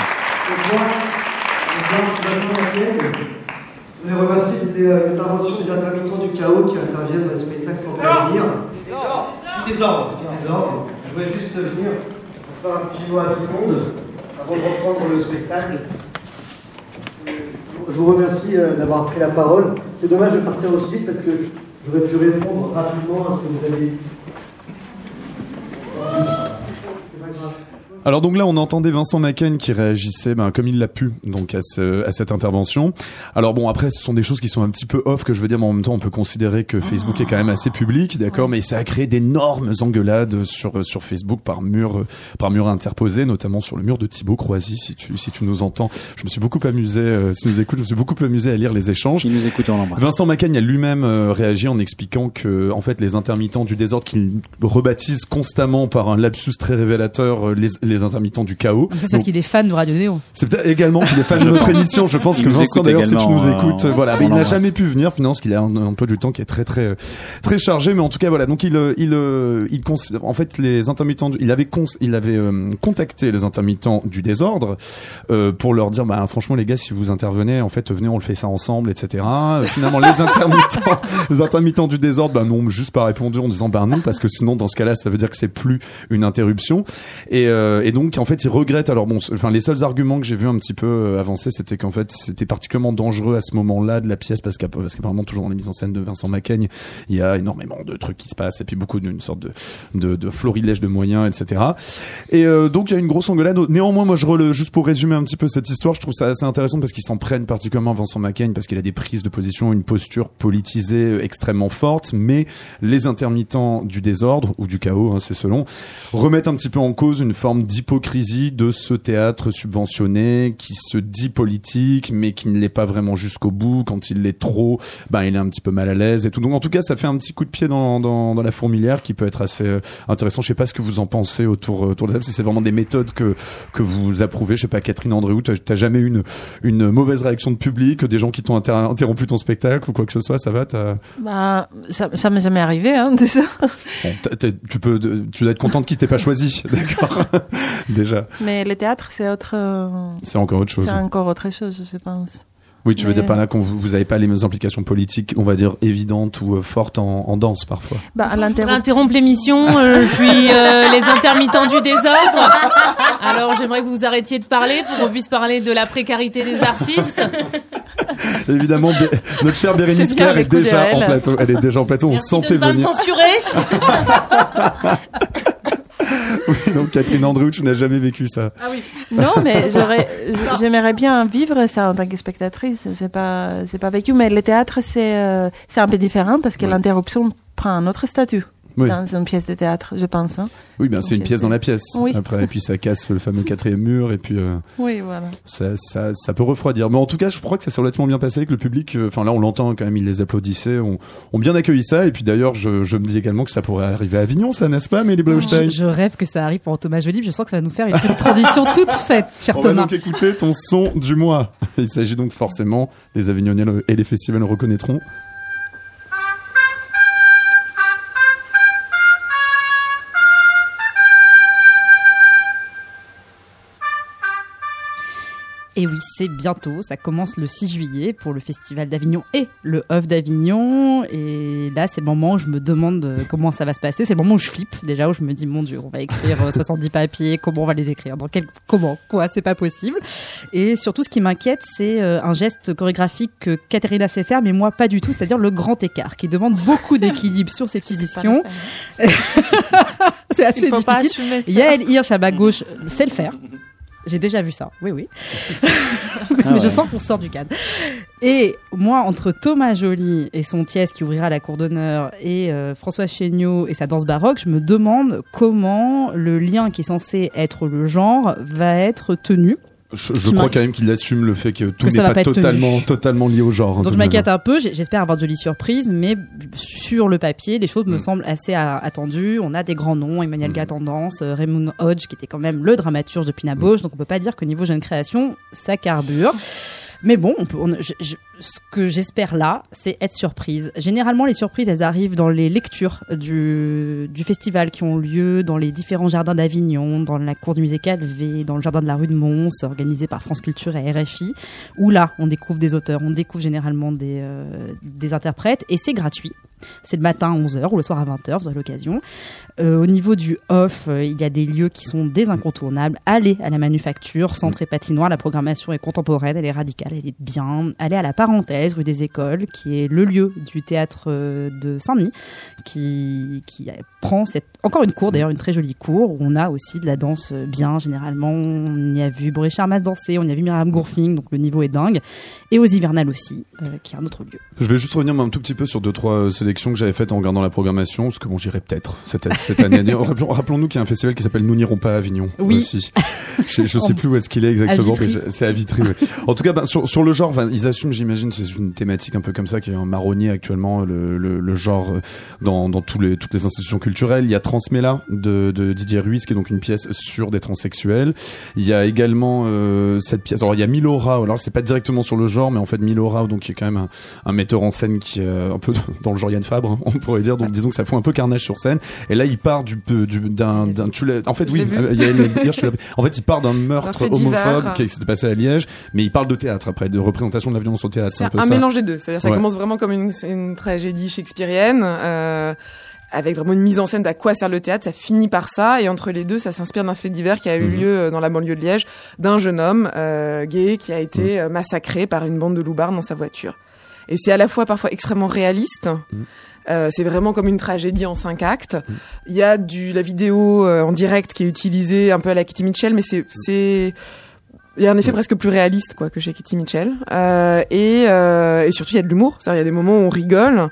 Je voulais remercier des euh, interventions des intermittents du chaos qui interviennent dans les spectacles sans prévenir. Des ordres. Je voulais juste venir pour faire un petit mot à tout le monde avant de reprendre le spectacle. Je vous remercie euh, d'avoir pris la parole. C'est dommage de partir aussi vite parce que j'aurais pu répondre rapidement à ce que vous avez dit. C'est pas grave. Alors donc là, on entendait Vincent Macken qui réagissait ben, comme il l'a pu donc à, ce, à cette intervention. Alors bon, après, ce sont des choses qui sont un petit peu off que je veux dire, mais en même temps, on peut considérer que Facebook est quand même assez public, d'accord, mais ça a créé d'énormes engueulades sur sur Facebook par mur par mur interposé, notamment sur le mur de Thibaut Croisy. Si tu si tu nous entends, je me suis beaucoup amusé, euh, si tu nous écoutes, je me suis beaucoup amusé à lire les échanges. Il nous écoute, on l'embrasse. Vincent Macken a lui-même euh, réagi en expliquant que en fait les intermittents du désordre qu'il rebaptise constamment par un lapsus très révélateur euh, les, les intermittents du chaos. C'est parce qu'il est fan de Radio Néo. c'est peut-être également qu'il est fan de notre émission. Je pense Il que Vincent, d'ailleurs, si tu nous également, écoutes, euh, voilà, mais il n'a jamais pu venir finalement parce qu'il a un emploi du temps qui est très très très chargé. Mais en tout cas, voilà. Donc il euh, il euh, il en fait les intermittents, du- il avait cons- il avait euh, contacté les intermittents du désordre euh, pour leur dire, bah franchement les gars, si vous intervenez, en fait, venez, on le fait ça ensemble, etc. Euh, Finalement, les intermittents, les intermittents du désordre, bah non, juste pas répondu en disant, bah non, parce que sinon dans ce cas-là, ça veut dire que c'est plus une interruption. Et, euh, et donc en fait, ils regrettent. Alors bon, enfin les seuls arguments que j'ai vu un petit peu euh, avancer, c'était qu'en fait c'était particulièrement dangereux à ce moment-là de la pièce parce qu'app- parce qu'apparemment toujours dans les mises en scène de Vincent Macaigne, il y a énormément de trucs qui se passent et puis beaucoup d'une sorte de florilège de moyens, etc. Et euh, donc il y a une grosse engueulade. Néanmoins, moi je rele- juste pour résumer un petit peu cette histoire, je trouve ça assez intéressant parce qu'ils s'en prennent particulièrement à Vincent Macaigne parce qu'il a des prises de position, une posture politisée extrêmement forte, mais les intermittents du désordre ou du chaos, hein, c'est selon, remettent un petit peu en cause une forme d'hypocrisie de ce théâtre subventionné qui se dit politique mais qui ne l'est pas vraiment jusqu'au bout. Quand il l'est trop, ben il est un petit peu mal à l'aise et tout. Donc en tout cas, ça fait un petit coup de pied dans, dans, dans la fourmilière qui peut être assez euh, intéressant. Je sais pas ce que vous en pensez autour, autour de la table. Si c'est vraiment des méthodes que que vous approuvez. Je sais pas, Catherine Andréou, t'as t'as jamais eu une une mauvaise réaction de public, des gens qui t'ont inter- interrompu ton spectacle ou quoi que ce soit. Ça va t'as- Bah, ça, ça m'est jamais arrivé, hein, déjà. Bon, tu peux, tu dois être contente qu'il t'ait pas choisi, d'accord Déjà, Mais le théâtre, c'est autre, euh, c'est encore autre chose. c'est encore autre chose, je pense. Oui, tu veux Mais- dire par là qu'on vous, vous avez pas les mêmes implications politiques, on va dire évidentes ou euh, fortes en, en danse parfois? Bah, à interrompre l'émission. euh, je suis euh, les intermittents du désordre. Alors j'aimerais que vous arrêtiez de parler pour qu'on puisse parler de la précarité des artistes. Évidemment, notre chère Bérénice Claire est déjà de en plateau. Elle est déjà en plateau. On Merci de sentait ne pas me venir. censurer. Oui, donc Catherine Andréou, tu n'as jamais vécu ça. Non, mais j'aurais, j'aimerais bien vivre ça en tant que spectatrice. J'ai pas, j'ai pas vécu, mais le théâtre, c'est, euh, c'est un peu différent parce que Ouais. l'interruption prend un autre statut Oui. dans une pièce de théâtre, je pense. hein. Oui, ben c'est une pièce dans la pièce. Oui. Après, et puis ça casse le fameux quatrième mur, et puis euh, Oui, voilà. ça, ça, ça peut refroidir. Mais en tout cas, je crois que ça s'est relativement bien passé avec le public. euh, Enfin là, on l'entend quand même, ils les applaudissaient, ont, ont bien accueilli ça. Et puis d'ailleurs, je, je me dis également que ça pourrait arriver à Avignon, ça, n'est-ce pas, Mélie Blaustein Je, je rêve que ça arrive pour Thomas Joly. Je sens que ça va nous faire une petite transition toute faite, cher On va Thomas. donc écouter ton son du mois. Il s'agit donc forcément, les Avignonnais le- et les festivals le reconnaîtront. Et oui, c'est bientôt. Ça commence le 6 juillet pour le Festival d'Avignon et le œuf d'Avignon. Et là, c'est le moment où je me demande euh, comment ça va se passer. C'est le moment où je flippe déjà, où je me dis, mon Dieu, on va écrire euh, 70 papiers. Comment on va les écrire? Dans quel Comment? Quoi? C'est pas possible. Et surtout, ce qui m'inquiète, c'est euh, un geste chorégraphique que Katerina sait faire, mais moi pas du tout. C'est-à-dire le grand écart, qui demande beaucoup d'équilibre sur ses positions. C'est assez Il faut pas difficile. assumer ça. Yael Hirsch à ma gauche euh, sait le faire. J'ai déjà vu ça, oui, oui. Mais je ouais. sens qu'on sort du cadre. Et moi, entre Thomas Joly et son Thiès qui ouvrira la cour d'honneur et euh, François Chéniaud et sa danse baroque, je me demande comment le lien qui est censé être le genre va être tenu. Je, je crois quand même qu'il assume le fait que tout Que n'est pas, totalement, tenu. totalement lié au genre. hein, Donc je m'inquiète un peu, j'espère avoir de jolies surprises, mais sur le papier, les choses me Mm. semblent assez attendues. On a des grands noms, Emmanuel Mm. Gatendance, euh, Raymond Hodge, qui était quand même le dramaturge de Pina Bausch, donc on peut pas dire qu'au niveau jeune création, ça carbure. Mais bon, on peut, on- je- je- ce que j'espère là, c'est être surprise. Généralement, les surprises, elles arrivent dans les lectures du, du festival qui ont lieu dans les différents jardins d'Avignon, dans la cour du musée Calvé, dans le jardin de la rue de Mons, organisé par France Culture et RFI, où là, on découvre des auteurs, on découvre généralement des, euh, des interprètes, et c'est gratuit. C'est le matin à 11h ou le soir à 20h, vous aurez l'occasion. Euh, au niveau du off, euh, il y a des lieux qui sont des incontournables. Allez à la manufacture, centre et patinoire, la programmation est contemporaine, elle est radicale, elle est bien. Allez à la parenthèse, rue des Écoles, qui est le lieu du théâtre euh, de Saint-Denis, qui, qui prend cette, encore une cour, d'ailleurs une très jolie cour, où on a aussi de la danse bien, généralement. On y a vu Boris Charmas danser, on y a vu Myriam Gourfing, donc le niveau est dingue. Et aux hivernales aussi, qui est un autre lieu. Je vais juste revenir un tout petit peu sur deux trois que j'avais faites en regardant la programmation, parce que bon, j'irai peut-être cette, cette année. Rappelons- Rappelons-nous qu'il y a un festival qui s'appelle Nous n'irons pas à Avignon Oui. aussi. Je, je sais plus où est-ce qu'il est exactement, mais c'est à Vitry. ouais. En tout cas, ben, sur, sur le genre, ils assument, j'imagine, c'est une thématique un peu comme ça qui est un marronnier actuellement le, le, le genre euh, dans, dans tous les, toutes les institutions culturelles. Il y a Transmela de, de Didier Ruiz qui est donc une pièce sur des transsexuels. Il y a également euh, cette pièce. Alors il y a Milora. Alors c'est pas directement sur le genre, mais en fait Milora, donc qui est quand même un, un metteur en scène qui est euh, un peu dans le genre Yann Fabre, on pourrait dire. Donc disons que ça fout un peu carnage sur scène. Et là il part du peu- du d'un. En fait oui. euh, en fait il part d'un meurtre homophobe qui s'était passé à Liège, mais il parle de théâtre après, de représentation de la violence au théâtre. C'est un peu un ça. mélange des deux. C'est-à-dire, ça Ouais. commence vraiment comme une tragédie shakespearienne, euh, avec vraiment une mise en scène d'à quoi sert le théâtre. Ça finit par ça, et entre les deux, ça s'inspire d'un fait divers qui a eu Mhm. lieu euh, dans la banlieue de Liège, d'un jeune homme euh, gay qui a été Mhm. euh, massacré par une bande de loupards dans sa voiture. Et c'est à la fois parfois extrêmement réaliste. Mhm. Euh, c'est vraiment comme une tragédie en cinq actes. Il y a du la vidéo euh, en direct qui est utilisée un peu à la Kitty Mitchell, mais c'est c'est il y a un effet presque plus réaliste quoi que chez Kitty Mitchell. Euh, et, euh, et surtout il y a de l'humour. C'est-à-dire il y a des moments où on rigole.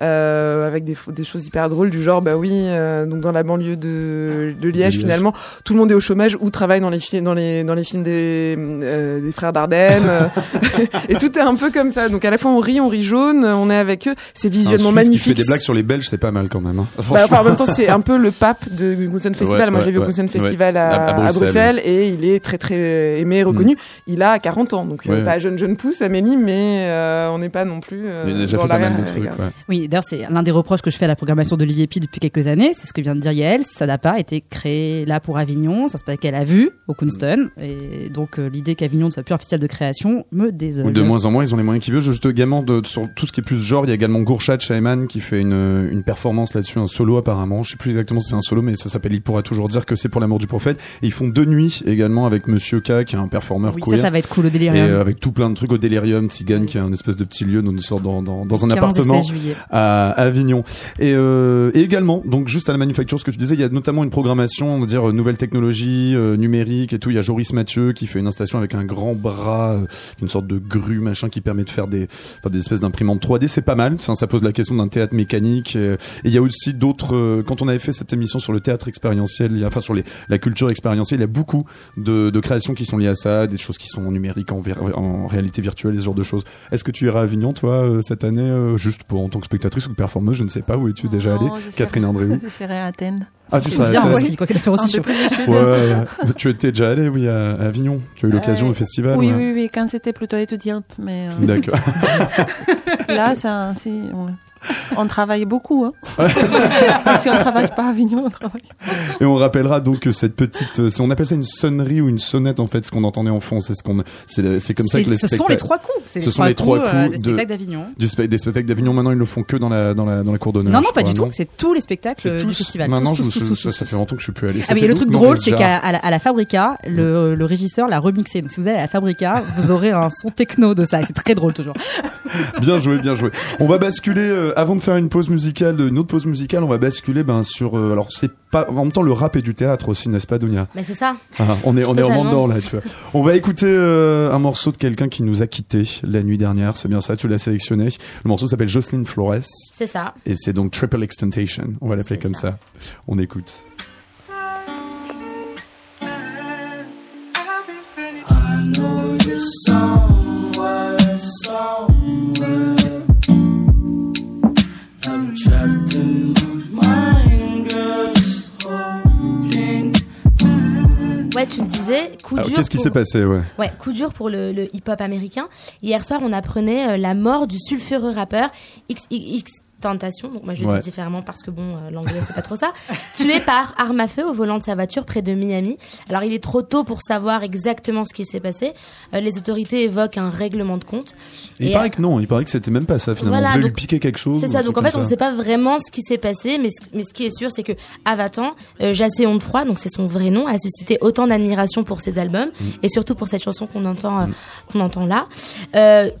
Euh, avec des, des choses hyper drôles du genre bah oui euh, donc dans la banlieue de, de Liège, Liège. finalement tout le monde est au chômage ou travaille dans les films dans les dans les films des euh, des frères Dardenne euh, et tout est un peu comme ça donc à la fois on rit on rit jaune on est avec eux c'est visuellement magnifique Qui fait des blagues sur les Belges, c'est pas mal quand même. hein. bah, enfin, en même temps, c'est un peu le pape de Gunsen Festival. Ouais, Moi, ouais, j'ai vu au ouais, Gunsen ouais. Festival à, À- Bruxelles. Et il est très très aimé et reconnu. Il a 40 ans, donc euh, Ouais. pas jeune jeune pousse, Amélie, mais euh, on n'est pas non plus euh, Il a déjà dans fait pas mal l'arrière, de les trucs. gars. D'ailleurs, c'est l'un des reproches que je fais à la programmation d'Olivier Pi depuis quelques années. C'est ce que vient de dire Yael. Ça n'a pas été créé là pour Avignon. Ça se passe qu'elle a vu au Kunston. Et donc, euh, l'idée qu'Avignon ne soit plus festival de création me désole. Ou de moins en moins, ils ont les moyens qu'ils veulent. Juste également, de, sur tout ce qui est plus genre, il y a également Gourchat Shaiman qui fait une, une performance là-dessus, un solo apparemment. Je sais plus exactement si c'est un solo, mais ça s'appelle Il pourra toujours dire que c'est pour l'amour du prophète. Et ils font deux nuits également avec Monsieur K, qui est un performeur Oui, queer. ça, ça va être cool au et délirium. euh, avec tout plein de trucs au Délirium, Tzigane, qui est un espèce de petit lieu dans, une sorte- dans, dans, un 15 et appartement 16 juillet. À Avignon. Et, euh, et également, donc juste à la manufacture, ce que tu disais, il y a notamment une programmation, on va dire, euh, nouvelle technologie, euh, numérique et tout. Il y a Joris Mathieu qui fait une installation avec un grand bras, euh, une sorte de grue, machin, qui permet de faire des, enfin, des espèces d'imprimantes 3D. C'est pas mal. Enfin, ça pose la question d'un théâtre mécanique. Et, il y a aussi d'autres, euh, quand on avait fait cette émission sur le théâtre expérientiel, il y a, enfin, sur les, la culture expérientielle, il y a beaucoup de, de créations qui sont liées à ça, des choses qui sont numériques en, en réalité virtuelle, ce genre de choses. Est-ce que tu iras à Avignon, toi, cette année, juste pour, en tant que spectatrice ou performeuse, je ne sais pas où es-tu déjà allée, Catherine Andréou Je serai à Athènes. Ah, tu C'est seras à Athènes. aussi, quoi fait aussi chaud. Ouais, tu étais déjà allé, oui, à, Avignon. Tu as eu l'occasion Euh, au festival. Oui, ouais. oui, oui, quand c'était plutôt étudiante, mais euh, D'accord. là, ça, si, on, travaille beaucoup. Hein. si on travaille pas à Avignon, on travaille. Et on rappellera donc cette petite, euh, on appelle ça une sonnerie ou une sonnette en fait, ce qu'on entendait en fond, c'est ce qu'on, c'est, comme ça que les ce sont les trois coups. Ce sont les trois coups euh, de- des spectacles d'Avignon. du spe- des spectacles d'Avignon. Maintenant, ils le font que dans la dans la dans la cour d'honneur. Non, non, pas crois, du tout. C'est tous les spectacles euh, du tous. festival. Maintenant, Tous, tous, tous, tous, ça, ça tous. fait longtemps que je suis plus allé. Ah et le truc drôle, mais c'est qu'à à la, à la Fabrica, le, le régisseur l'a remixé. Donc si vous allez à la Fabrica, vous aurez un son techno de ça. C'est très drôle toujours. Bien joué, bien joué. On va basculer euh, avant de faire une pause musicale, une autre pause musicale. On va basculer ben sur. euh, alors c'est pas en même temps le rap et du théâtre aussi, n'est-ce pas, Dunia Bah, c'est ça. Ah, On est on est vraiment Totalement. dedans là, tu vois. On va écouter euh, un morceau de quelqu'un qui nous a quittés la nuit dernière. C'est bien ça, tu l'as sélectionné. Le morceau s'appelle Jocelyn Flores C'est ça. et c'est donc Triple Extentation. On va l'appeler comme ça. ça. On écoute. I know you Ouais, tu disais, coup Alors dur. qu'est-ce qui pour- s'est passé, ouais Ouais, coup dur pour le, le hip-hop américain. Hier soir, on apprenait euh, la mort du sulfureux rappeur X, X, Tentation, donc moi je Ouais. dis différemment parce que bon, euh, l'anglais c'est pas trop ça, tué par arme à feu au volant de sa voiture près de Miami. Alors il est trop tôt pour savoir exactement ce qui s'est passé. Euh, les autorités évoquent un règlement de compte. Il Et, paraît que non, il paraît que c'était même pas ça finalement. Voilà, on voulait lui donc- piquer quelque chose. C'est ça. Donc en fait, on ne sait pas vraiment ce qui s'est passé, mais ce, mais ce qui est sûr, c'est que Avatan, euh, Jacé Froid, donc c'est son vrai nom, a suscité autant d'admiration pour ses albums Mm. et surtout pour cette chanson qu'on entend, euh, qu'on entend là,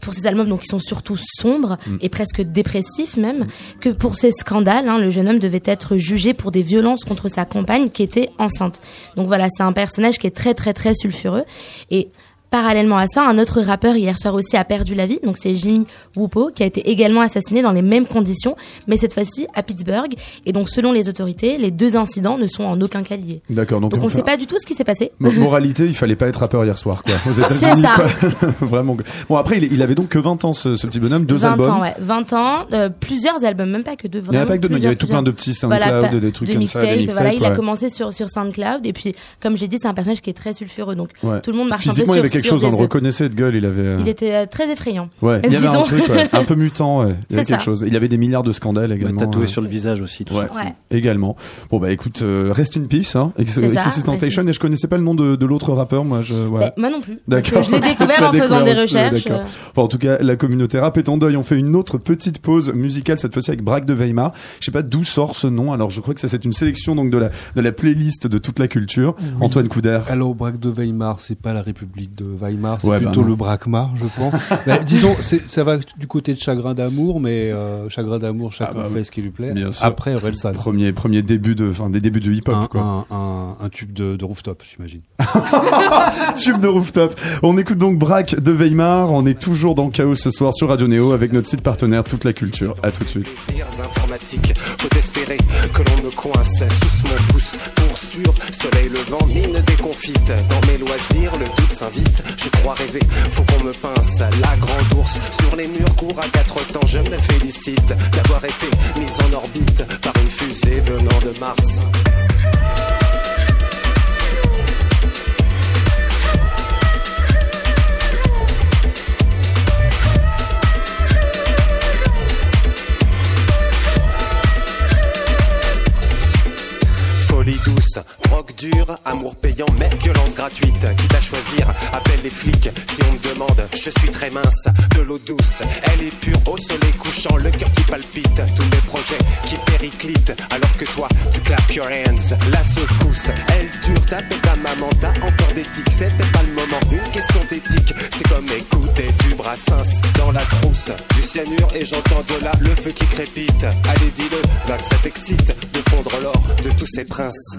pour ses albums donc qui sont surtout sombres Mm. et presque dépressifs même, que pour ses scandales, hein, le jeune homme devait être jugé pour des violences contre sa compagne qui était enceinte. Donc voilà, c'est un personnage qui est très très très sulfureux et Parallèlement à ça, un autre rappeur hier soir aussi a perdu la vie, donc c'est Jimmy Wupo qui a été également assassiné dans les mêmes conditions, mais cette fois-ci à Pittsburgh. Et donc selon les autorités, les deux incidents ne sont en aucun cas liés. D'accord, donc, Donc on ne sait pas du tout ce qui s'est passé. mo- Moralité, il fallait pas être rappeur hier soir, quoi. Aux États-Unis. Vraiment. Bon, après, il, il avait donc que 20 ans, ce, ce petit bonhomme, deux 20 albums. ans, ouais. 20 ans, euh, plusieurs albums, même pas que deux, Il n'y avait pas que deux, il y avait tout plein de petits SoundCloud, Voilà, pas- des trucs des comme ça, voilà, il a commencé sur, sur SoundCloud, et puis, comme j'ai dit, c'est un personnage qui est très sulfureux, donc Ouais. tout le monde marche un peu sur, quelque chose, on le reconnaissait de gueule, il avait. euh, Il était euh, très effrayant. Ouais, il y avait un truc, ouais, un peu mutant, ouais. Il y avait quelque ça. chose. Il y avait des milliards de scandales également. tatoué euh, sur le visage aussi. Tout Ouais. ça. Ouais. Également. Bon bah écoute, euh, rest in peace, hein. Ex- in Et je connaissais pas le nom de, de l'autre rappeur, moi. Je, ouais. Ben, moi non plus. D'accord. Je l'ai découvert en faisant des recherches. euh, Bon, en tout cas, la communauté rap est en deuil. On fait une autre petite pause musicale, cette fois-ci avec Braque de Weimar. Je sais pas d'où sort ce nom. Alors, je crois que ça, c'est une sélection donc de la, de la playlist de toute la culture. Antoine Couder. Alors, Braque de Weimar, c'est pas la République de Weimar, c'est Ouais, plutôt le Braquemar, je pense. Bah, disons, ça va du côté de Chagrin d'amour, mais euh, Chagrin d'amour, chacun Ah bah fait ce qui lui plaît. Bien sûr. Après, Orelsan. Premier, premier début de, enfin, des débuts de hip-hop, Un, quoi. un, un, un tube de, de rooftop, j'imagine. Tube de rooftop. On écoute donc Braque de Weimar. On est toujours dans Chaos ce soir sur Radio Néo avec notre site partenaire Toute la Culture. À tout de suite. plaisirs informatiques. Faut espérer que l'on me coince sous mon pouce. Pour sûr, soleil levant, mine déconfite. Dans mes loisirs, le doute s'invite. Je crois rêver, faut qu'on me pince. La grande ours sur les murs court à quatre temps. Je me félicite d'avoir été mise en orbite par une fusée venant de Mars. Drogue dure, amour payant, mais violence gratuite. Quitte à choisir, appelle les flics. Si on me demande, je suis très mince, de l'eau douce. Elle est pure au soleil couchant, le cœur qui palpite. Tous mes projets qui périclitent, alors que toi, tu clap your hands. La secousse, elle dure, t'appelles ta maman, t'as encore d'éthique. C'était pas le moment, une question d'éthique. C'est comme écouter du brassens dans la trousse. Du cyanure et j'entends de là le feu qui crépite. Allez, dis-le, va que ça t'excite de fondre l'or de tous ces princes.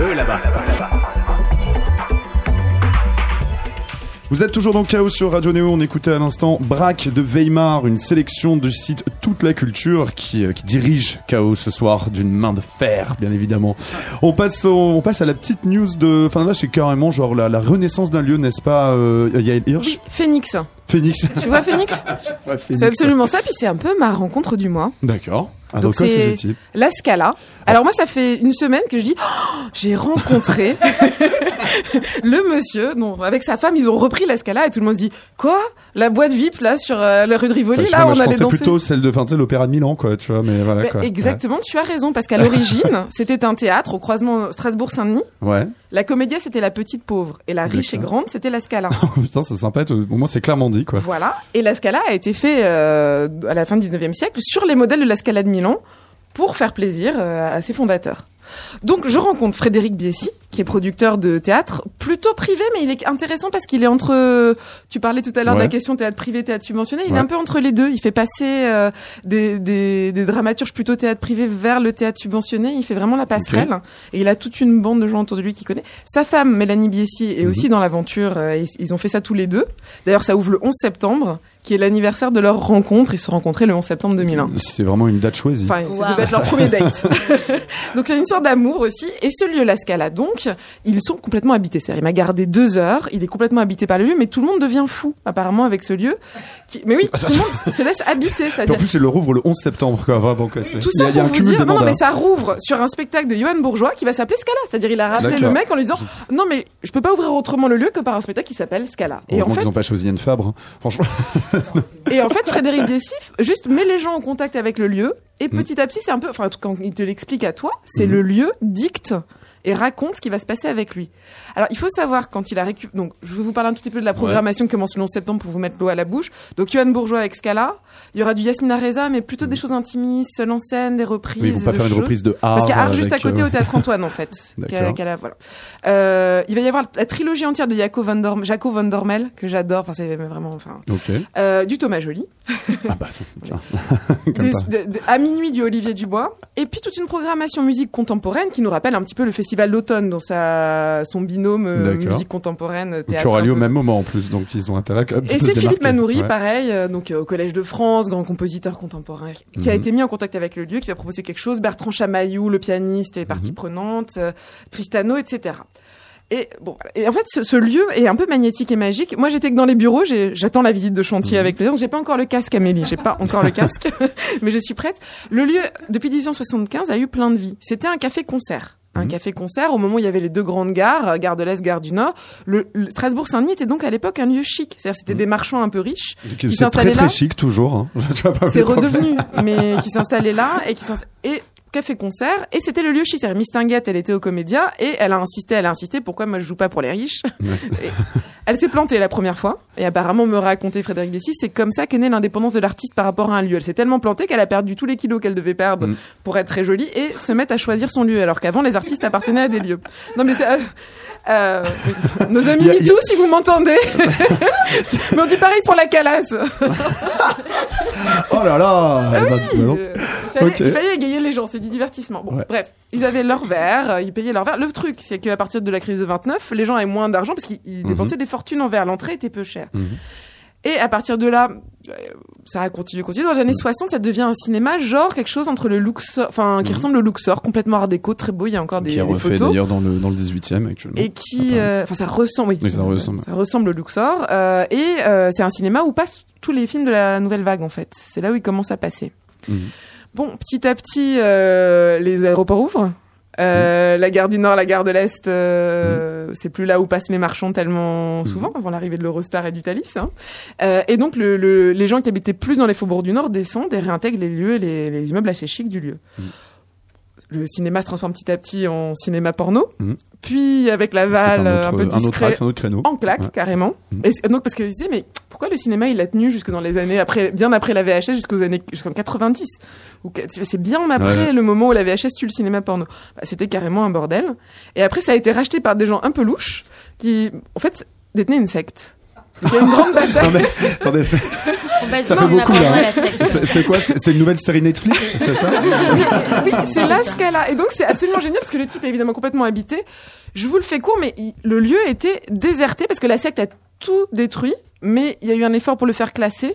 Eux là-bas, là-bas, là-bas. Vous êtes toujours dans Chaos sur Radio Néo. On écoutait à l'instant Braque de Weimar, une sélection du site Toute la Culture qui, euh, qui dirige Chaos ce soir d'une main de fer, bien évidemment. On passe, au- on passe à la petite news de. Enfin là, c'est carrément genre la, la renaissance d'un lieu, n'est-ce pas, euh, Yael Hirsch Phoenix. Phoenix. Tu vois Phoenix Ouais, Phoenix. C'est absolument ça, puis c'est un peu ma rencontre du mois. D'accord. Ah, donc c'est la Scala. Alors moi, ça fait une semaine que je dis, Oh, j'ai rencontré le monsieur, non, avec sa femme, ils ont repris la Scala et tout le monde dit, quoi? La boîte VIP là sur euh, la rue de Rivoli, Bah, sais là, pas, on allait danser. plutôt celle de, enfin, l'opéra de Milan, quoi, tu vois, mais voilà, Mais quoi. exactement, tu as raison, parce qu'à l'origine, c'était un théâtre au croisement Strasbourg-Saint-Denis. Ouais. La comédia, c'était la petite pauvre, et la riche et grande, c'était la Scala. Putain, c'est sympa. Au moins, c'est clairement dit, quoi. Voilà. Et la Scala a été fait euh, à la fin du 19e siècle sur les modèles de la Scala de Milan pour faire plaisir euh, à ses fondateurs. Donc je rencontre Frédéric Biessi, qui est producteur de théâtre, plutôt privé, mais il est intéressant parce qu'il est entre. Tu parlais tout à l'heure de la question théâtre privé, théâtre subventionné. Il Ouais. est un peu entre les deux. Il fait passer euh, des, des, des dramaturges plutôt théâtre privé vers le théâtre subventionné. Il fait vraiment la passerelle. Et il a toute une bande de gens autour de lui qui connaît. Sa femme, Mélanie Biessi, est Mhm. aussi dans l'aventure. euh, ils ont fait ça tous les deux. D'ailleurs, ça ouvre le 11 septembre, qui est l'anniversaire de leur rencontre. Ils se sont rencontrés le 11 septembre 2001. C'est vraiment une date choisie. Enfin, ça Wow. devait être leur premier date. donc c'est une histoire d'amour aussi. Et ce lieu, la Scala, donc, ils sont complètement habités. C'est-à-dire, il m'a gardé deux heures. Il est complètement habité par le lieu, mais tout le monde devient fou, apparemment, avec ce lieu. Qui... Mais oui, tout le monde se laisse habiter. C'est-à-dire en plus, il le rouvre le 11 septembre, quoi. Vraiment, quoi. c'est- tout il y a, ça il y a pour un vous cumul dire, de non, non, mais ça rouvre sur un spectacle de Johan Bourgeois qui va s'appeler Scala. C'est-à-dire, il a rappelé D'accord. le mec en lui disant, non, mais je peux pas ouvrir autrement le lieu que par un spectacle qui s'appelle Scala. Et en fait, qu'ils n'ont pas choisi Yann Fabre. hein. Franchement. Et en fait, Frédéric Bessif juste met les gens en contact avec le lieu. Et Mm. petit à petit, c'est un peu, enfin, quand il te l'explique à toi, c'est Mhm. le lieu dicte et raconte ce qui va se passer avec lui. Alors, il faut savoir quand il a récupéré, donc, je vais vous parler un tout petit peu de la programmation qui commence le 11 septembre pour vous mettre l'eau à la bouche. Donc, Johan Bourgeois avec Scala. Il y aura du Yasmina Reza, mais plutôt des choses intimistes, seul en scène, des reprises. Mm. Oui, ils vont pas faire une reprise de art. Parce qu'il y a Art juste à côté euh, au Théâtre Antoine, en fait. A- voilà. Euh, il va y avoir la trilogie entière de Jaco van, Dorm, Jaco van Dormel, que j'adore. Enfin, c'est vraiment, enfin, Ok. euh, du Thomas Joly. Ah bah, tiens. Des- de- à minuit du Olivier Dubois et puis toute une programmation musique contemporaine qui nous rappelle un petit peu le festival d'automne dans sa son binôme euh, musique contemporaine théâtre qui aura lieu au même moment en plus, donc ils ont intérêt petit et c'est Philippe. Manoury Ouais. pareil euh, donc euh, au collège de France grand compositeur contemporain qui a Mhm. été mis en contact avec le lieu qui va proposer quelque chose Bertrand Chamaillou le pianiste et partie Mhm. prenante euh, Tristano etc et bon, et en fait, ce, ce lieu est un peu magnétique et magique. Moi, j'étais que dans les bureaux, j'attends la visite de chantier Mhm. avec plaisir. J'ai pas encore le casque, Amélie. J'ai pas encore le casque, mais je suis prête. Le lieu, depuis 1875, a eu plein de vie. C'était un café-concert. Un Mhm. café-concert au moment où il y avait les deux grandes gares, euh, gare de l'Est, gare du Nord. Le, le Strasbourg-Saint-Denis était donc à l'époque un lieu chic. C'est-à-dire, c'était Mhm. des marchands un peu riches qui C'est s'installaient très très chic toujours. Hein. C'est redevenu, mais qui s'installait là et qui et café-concert et c'était le lieu. C'est-à-dire, Miss Tinguette, elle était au Comédia et elle a insisté, elle a insisté. Pourquoi moi je joue pas pour les riches Elle s'est plantée la première fois et apparemment me racontait Frédéric Bessy, c'est comme ça qu'est née l'indépendance de l'artiste par rapport à un lieu. Elle s'est tellement plantée qu'elle a perdu tous les kilos qu'elle devait perdre Mm. pour être très jolie et se mettre à choisir son lieu alors qu'avant les artistes appartenaient à des lieux. Non mais c'est euh, oui. nos amis a- MeToo si vous m'entendez. mais on dit pareil pour la calasse. Oh là là eh ben, bah. Euh, il, fallait, il fallait égayer les gens, c'est du divertissement. Bon, Ouais. bref, ils avaient leur verre, euh, ils payaient leur verre. Le truc, c'est qu'à partir de la crise de 29, les gens avaient moins d'argent parce qu'ils ils Mhm. dépensaient des fortunes en verre. L'entrée était peu chère. Mhm. Et à partir de là, ça a continué, continué. Dans les années 60, ça devient un cinéma genre quelque chose entre le Luxor, enfin, qui Mhm. ressemble au Luxor, complètement art déco, très beau. Il y a encore des, Qui est des refait d'ailleurs dans le, dans le 18 e actuellement. Et qui, euh, enfin, ça ressemble, oui. Oui, ça ressemble. Ça ressemble au Luxor. Euh, et euh, c'est un cinéma où passent tous les films de la nouvelle vague, en fait. C'est là où ils commencent à passer. Mhm. Bon, petit à petit, les aéroports ouvrent. Euh, La gare du Nord, la gare de l'Est, euh, c'est plus là où passent les marchands tellement souvent avant l'arrivée de l'Eurostar et du Thalys. hein. Euh, et donc le, le- les gens qui habitaient plus dans les faubourgs du Nord descendent et réintègrent les lieux, et les, les immeubles assez chics du lieu. Le cinéma se transforme petit à petit en cinéma porno. Mhm. Puis avec Laval, un un, peu un autre discret, axe, un autre créneau. en claque Ouais. carrément. Mhm. Et donc parce que je disais mais pourquoi le cinéma il a tenu jusque dans les années après bien après la VHS jusqu'aux années jusqu'en 90 ou que- c'est bien après Ouais, le moment où la VHS tue le cinéma porno. Bah, c'était carrément un bordel. Et après ça a été racheté par des gens un peu louches qui en fait détenaient une secte. Il y a une grande bataille. Attendez, Complètement, ça fait beaucoup là. hein. C'est quoi C'est c'est une nouvelle série Netflix, c'est ça oui, c'est là ce cas-là. Et donc, c'est absolument génial parce que le type est évidemment complètement habité. Je vous le fais court, mais il- le lieu était déserté parce que la secte a tout détruit, mais il y a eu un effort pour le faire classer.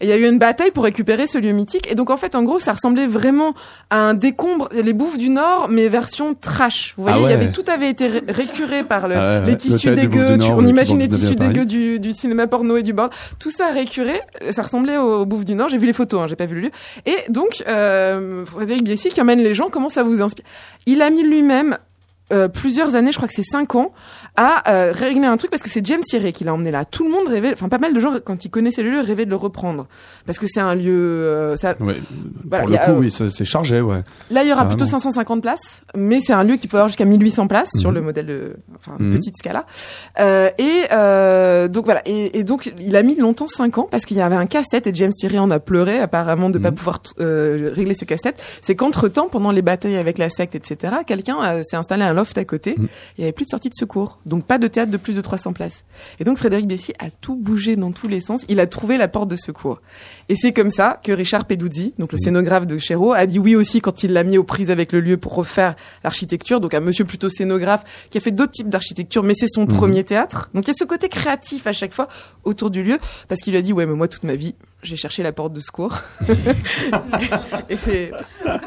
Et il y a eu une bataille pour récupérer ce lieu mythique. Et donc en fait, en gros, ça ressemblait vraiment à un décombre, les Bouffes du Nord, mais version trash. Vous voyez, Ah il y avait tout avait été ré- récuré par le, Ah ouais, les tissus dégueux. tu- on imagine les tissus 19e à dégueux du, du cinéma porno et du bord. Tout ça récuré. Ça ressemblait aux Bouffes du Nord. J'ai vu les photos, hein, j'ai pas vu le lieu. Et donc, euh, Frédéric Biessy qui emmène les gens, comment ça vous inspire? Il a mis lui-même euh, plusieurs années, je crois que c'est cinq ans, à euh, régler un truc parce que c'est James Thierry qui l'a emmené là. Tout le monde rêvait, enfin pas mal de gens quand ils connaissaient le lieu rêvaient de le reprendre parce que c'est un lieu. euh, ça, Ouais. Voilà, Pour le a, coup, euh, oui, c'est chargé, ouais. Là, il y aura plutôt 550 places, mais c'est un lieu qui peut avoir jusqu'à 1800 places sur Mhm. le modèle de, enfin, Mhm. petite scala. Euh, et euh, donc voilà. Et, et donc, il a mis longtemps 5 ans parce qu'il y avait un casse-tête et James Thierry en a pleuré apparemment de pas Mhm. pouvoir euh, régler ce casse-tête. C'est qu'entre temps, pendant les batailles avec la secte, etc., quelqu'un s'est installé un loft à côté. Mhm. Il y avait plus de sortie de secours, donc pas de théâtre de plus de 300 places. Et donc Frédéric Bessy a tout bougé dans tous les sens. Il a trouvé la porte de secours. Et c'est comme ça que Richard Peduzzi, donc le scénographe de Chéreau, a dit oui aussi quand il l'a mis aux prises avec le lieu pour refaire l'architecture. Donc un monsieur plutôt scénographe qui a fait d'autres types d'architecture, mais c'est son Mhm. premier théâtre. Donc il y a ce côté créatif à chaque fois autour du lieu, parce qu'il lui a dit ouais mais moi toute ma vie j'ai cherché la porte de secours. Et c'est,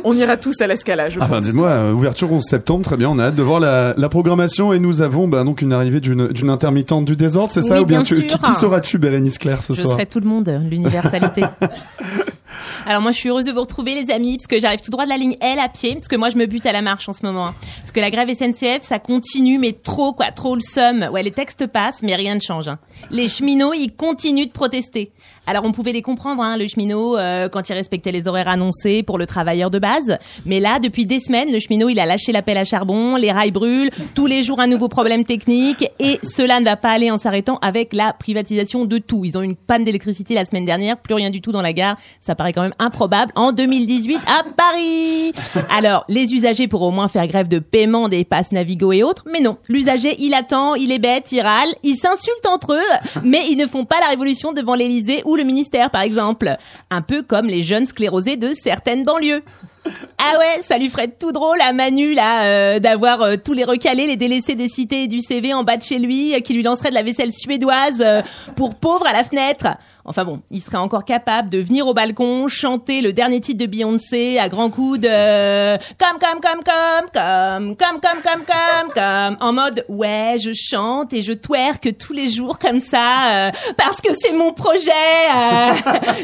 on ira tous à l'escalade. je Ah ben pense. dis-moi, euh, ouverture 11 septembre, très bien, on a hâte de voir la, la programmation et nous avons ben, donc une arrivée d'une d'une intermittente du désordre, c'est ça Oui, ou bien bien tu, qui, qui seras-tu Bérénice Claire ce Je soir serai tout le monde, l'universalité. Alors moi je suis heureuse de vous retrouver les amis parce que j'arrive tout droit de la ligne L à pied parce que moi je me bute à la marche en ce moment hein. parce que la grève SNCF ça continue mais trop quoi trop le somme ouais les textes passent mais rien ne change hein. les cheminots ils continuent de protester alors on pouvait les comprendre hein, le cheminot euh, quand il respectait les horaires annoncés pour le travailleur de base. Mais là depuis des semaines le cheminot il a lâché l'appel à charbon les rails brûlent tous les jours un nouveau problème technique. Et cela ne va pas aller en s'arrêtant avec la privatisation de tout. Ils ont une panne d'électricité la semaine dernière plus rien du tout dans la gare. Ça paraît quand même improbable. En 2018 à Paris. Alors, les usagers pourront au moins faire grève de paiement des passes Navigo et autres, mais non. L'usager, il attend, il est bête, il râle, ils s'insultent entre eux, mais ils ne font pas la révolution devant l'Élysée ou le ministère, par exemple. Un peu comme les jeunes sclérosés de certaines banlieues. Ah ouais, ça lui ferait tout drôle à Manu là euh, d'avoir euh, tous les recalés, les délaissés des cités et du CV en bas de chez lui, euh, qui lui lancerait de la vaisselle suédoise pour pauvres à la fenêtre. Enfin bon, il serait encore capable de venir au balcon, chanter le dernier titre de Beyoncé à grands coups de euh, comme comme comme comme comme comme comme comme comme comme en mode ouais je chante et je twerk tous les jours comme ça euh, parce que c'est mon projet. euh.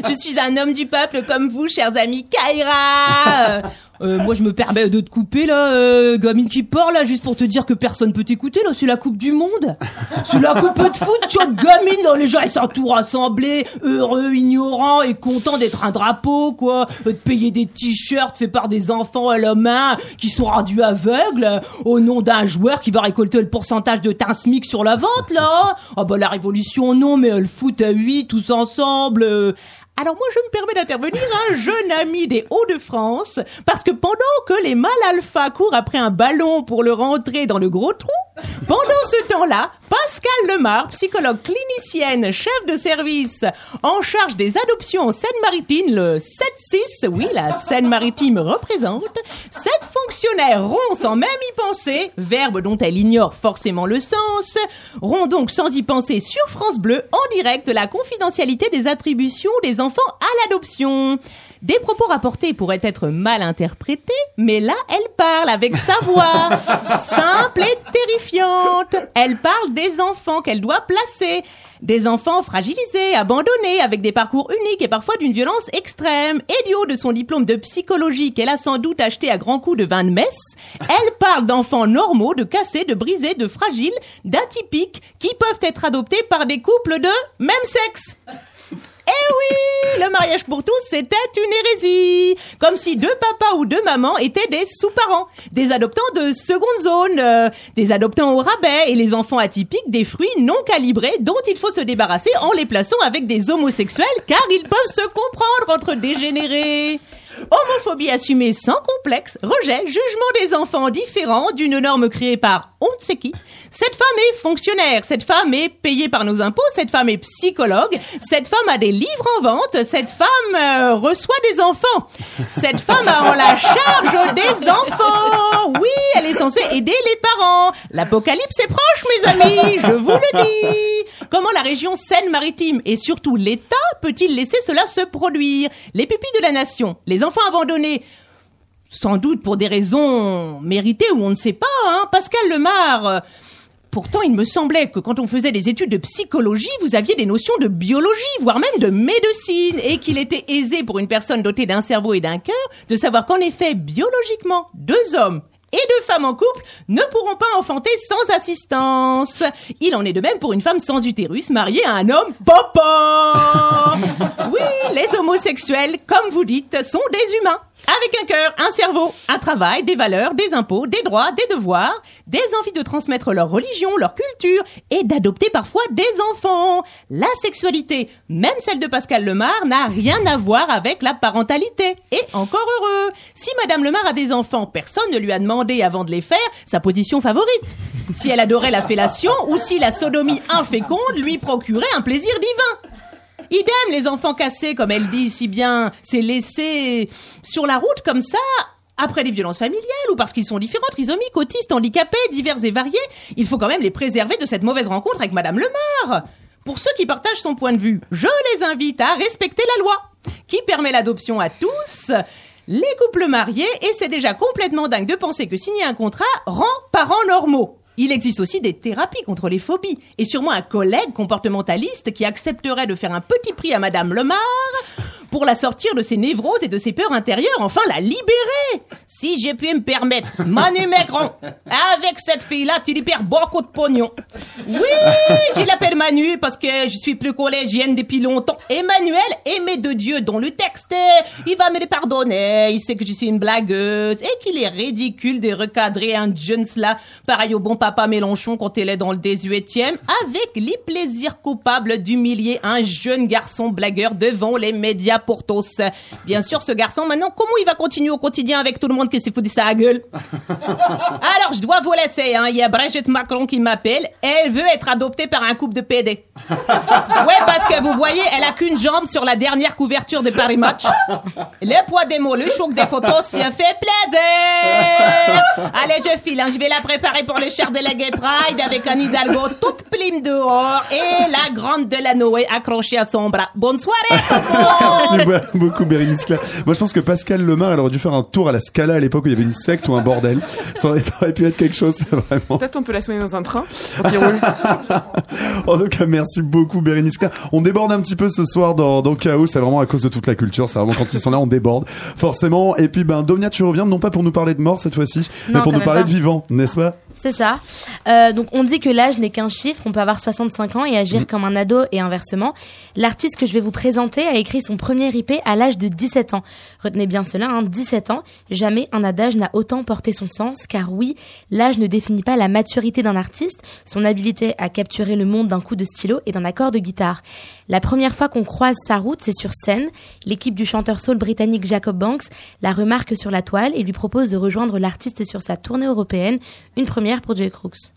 je suis un homme du peuple comme vous, chers amis Kaira. Euh, euh, moi, je me permets de te couper là, euh, gamine qui parle là, juste pour te dire que personne peut t'écouter là. C'est la Coupe du Monde, c'est la Coupe de foot. Tu vois, gamine là, les gens ils sont tout rassemblés, heureux, ignorants et contents d'être un drapeau quoi, Euh, de payer des t-shirts faits par des enfants à la main qui sont rendus aveugles euh, au nom d'un joueur qui va récolter le pourcentage de teint SMIC sur la vente là. Ah bah la révolution non, mais euh, le foot à 8 tous ensemble. Alors moi, je me permets d'intervenir, un jeune ami des Hauts-de-France, parce que pendant que les mâles alpha courent après un ballon pour le rentrer dans le gros trou, pendant ce temps-là, Pascal Lemar, psychologue clinicienne, chef de service en charge des adoptions en Seine-Maritime, le 7-6, oui, la Seine-Maritime représente, cette fonctionnaire rompt sans même y penser, verbe dont elle ignore forcément le sens, rompt donc sans y penser sur France Bleu en direct la confidentialité des attributions des enfants à l'adoption. Des propos rapportés pourraient être mal interprétés, mais là, elle parle avec sa voix, simple et terrifiante. Elle parle des enfants qu'elle doit placer, des enfants fragilisés, abandonnés, avec des parcours uniques et parfois d'une violence extrême. Et du haut de son diplôme de psychologie qu'elle a sans doute acheté à grands coups de vin de messe, elle parle d'enfants normaux, de cassés, de brisés, de fragiles, d'atypiques, qui peuvent être adoptés par des couples de même sexe. Eh oui, le mariage pour tous, c'était une hérésie. Comme si deux papas ou deux mamans étaient des sous-parents, des adoptants de seconde zone, euh, des adoptants au rabais et les enfants atypiques des fruits non calibrés dont il faut se débarrasser en les plaçant avec des homosexuels car ils peuvent se comprendre entre dégénérés. Homophobie assumée sans complexe, rejet, jugement des enfants différents d'une norme créée par on ne sait qui. Cette femme est fonctionnaire, cette femme est payée par nos impôts, cette femme est psychologue, cette femme a des livres en vente, cette femme euh, reçoit des enfants. Cette femme a en la charge des enfants. Oui, elle est censée aider les parents. L'apocalypse est proche, mes amis, je vous le dis. Comment la région Seine-Maritime et surtout l'État peut-il laisser cela se produire? Les pupilles de la nation, les enfants abandonnés, sans doute pour des raisons méritées ou on ne sait pas, hein. Pascal Lemar. euh, Pourtant, il me semblait que quand on faisait des études de psychologie, vous aviez des notions de biologie, voire même de médecine, et qu'il était aisé pour une personne dotée d'un cerveau et d'un cœur de savoir qu'en effet, biologiquement, deux hommes et deux femmes en couple ne pourront pas enfanter sans assistance. Il en est de même pour une femme sans utérus mariée à un homme papa. Oui, les homosexuels, comme vous dites, sont des humains. Avec un cœur, un cerveau, un travail, des valeurs, des impôts, des droits, des devoirs, des envies de transmettre leur religion, leur culture et d'adopter parfois des enfants. La sexualité, même celle de Pascal Lemar, n'a rien à voir avec la parentalité. Et encore heureux. Si Madame Lemar a des enfants, personne ne lui a demandé avant de les faire sa position favorite. Si elle adorait la fellation ou si la sodomie inféconde lui procurait un plaisir divin. Idem, les enfants cassés, comme elle dit si bien, c'est laissé sur la route comme ça, après des violences familiales ou parce qu'ils sont différents, trisomiques, autistes, handicapés, divers et variés. Il faut quand même les préserver de cette mauvaise rencontre avec Madame Lemar. Pour ceux qui partagent son point de vue, je les invite à respecter la loi, qui permet l'adoption à tous. Les couples mariés, et c'est déjà complètement dingue de penser que signer un contrat rend parents normaux. Il existe aussi des thérapies contre les phobies, et sûrement un collègue comportementaliste qui accepterait de faire un petit prix à Madame Lemar pour la sortir de ses névroses et de ses peurs intérieures, enfin la libérer. Si je puis me permettre, Manu Maigron, avec cette fille-là, tu lui perds beaucoup de pognon. Oui, je l'appelle Manu parce que je suis plus collégienne depuis longtemps. Emmanuel, aimé de Dieu, dont le texte, il va me le pardonner. Il sait que je suis une blagueuse et qu'il est ridicule de recadrer un jeune là, pareil au bon papa Mélenchon quand il est dans le 18e, avec les plaisirs coupables d'humilier un jeune garçon blagueur devant les médias pour tous. Bien sûr, ce garçon, maintenant, comment il va continuer au quotidien avec tout le monde qui s'est foutu sa gueule Alors, je dois vous laisser. Hein. Il y a Brigitte Macron qui m'appelle. Elle veut être adoptée par un couple de PD. Ouais, parce que vous voyez, elle a qu'une jambe sur la dernière couverture de Paris Match. Le poids des mots, le choc des photos, ça fait plaisir. Allez, je file. hein. Je vais la préparer pour le cher délégué Pride avec un Hidalgo toute plume dehors et la grande Delanoë accrochée à son bras. Bonne soirée. Merci beaucoup, Bérénice Claire. Moi, je pense que Pascal Lemar, elle aurait dû faire un tour à la Scala à l'époque où il y avait une secte ou un bordel. Ça aurait, pu être quelque chose, c'est vraiment. Peut-être on peut la soigner dans un train. En tout cas, merci beaucoup, Bérénice Claire. On déborde un petit peu ce soir dans, dans Chaos. C'est vraiment à cause de toute la culture. C'est vraiment quand ils sont là, on déborde. Forcément. Et puis, ben, Domnia, tu reviens non pas pour nous parler de mort cette fois-ci, mais pour nous parler pas. de vivant, n'est-ce pas? C'est ça. Euh, donc on dit que l'âge n'est qu'un chiffre, on peut avoir 65 ans et agir comme un ado et inversement. L'artiste que je vais vous présenter a écrit son premier IP à l'âge de 17 ans. Retenez bien cela, hein, 17 ans. Jamais un adage n'a autant porté son sens, car oui, l'âge ne définit pas la maturité d'un artiste, son habileté à capturer le monde d'un coup de stylo et d'un accord de guitare. La première fois qu'on croise sa route, c'est sur scène. L'équipe du chanteur soul britannique Jacob Banks la remarque sur la toile et lui propose de rejoindre l'artiste sur sa tournée européenne, une première pour Jay Crooks.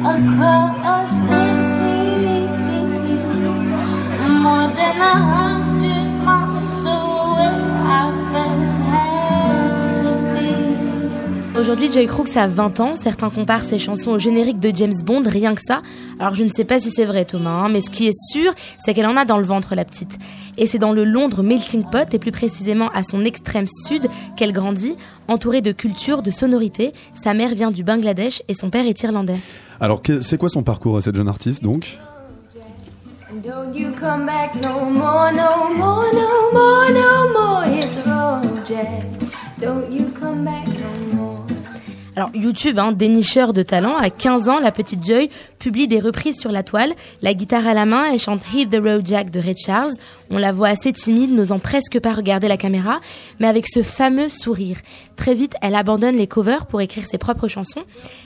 Across the sea, more than a hundred miles away. Aujourd'hui, Joy Crooks a 20 ans. Certains comparent ses chansons au générique de James Bond, rien que ça. Alors je ne sais pas si c'est vrai, Thomas, hein, mais ce qui est sûr, c'est qu'elle en a dans le ventre, la petite. Et c'est dans le Londres Melting Pot, et plus précisément à son extrême sud, qu'elle grandit, entourée de culture, de sonorités. Sa mère vient du Bangladesh et son père est irlandais. Alors, c'est quoi son parcours à cette jeune artiste, donc? And don't you come back no more, no more, no more, no more. Hit the road, Jack. Alors YouTube, hein, dénicheur de talent, à 15 ans, la petite Joy publie des reprises sur la toile. La guitare à la main, elle chante Hit the Road Jack de Ray Charles. On la voit assez timide, n'osant presque pas regarder la caméra, mais avec ce fameux sourire. Très vite, elle abandonne les covers pour écrire ses propres chansons.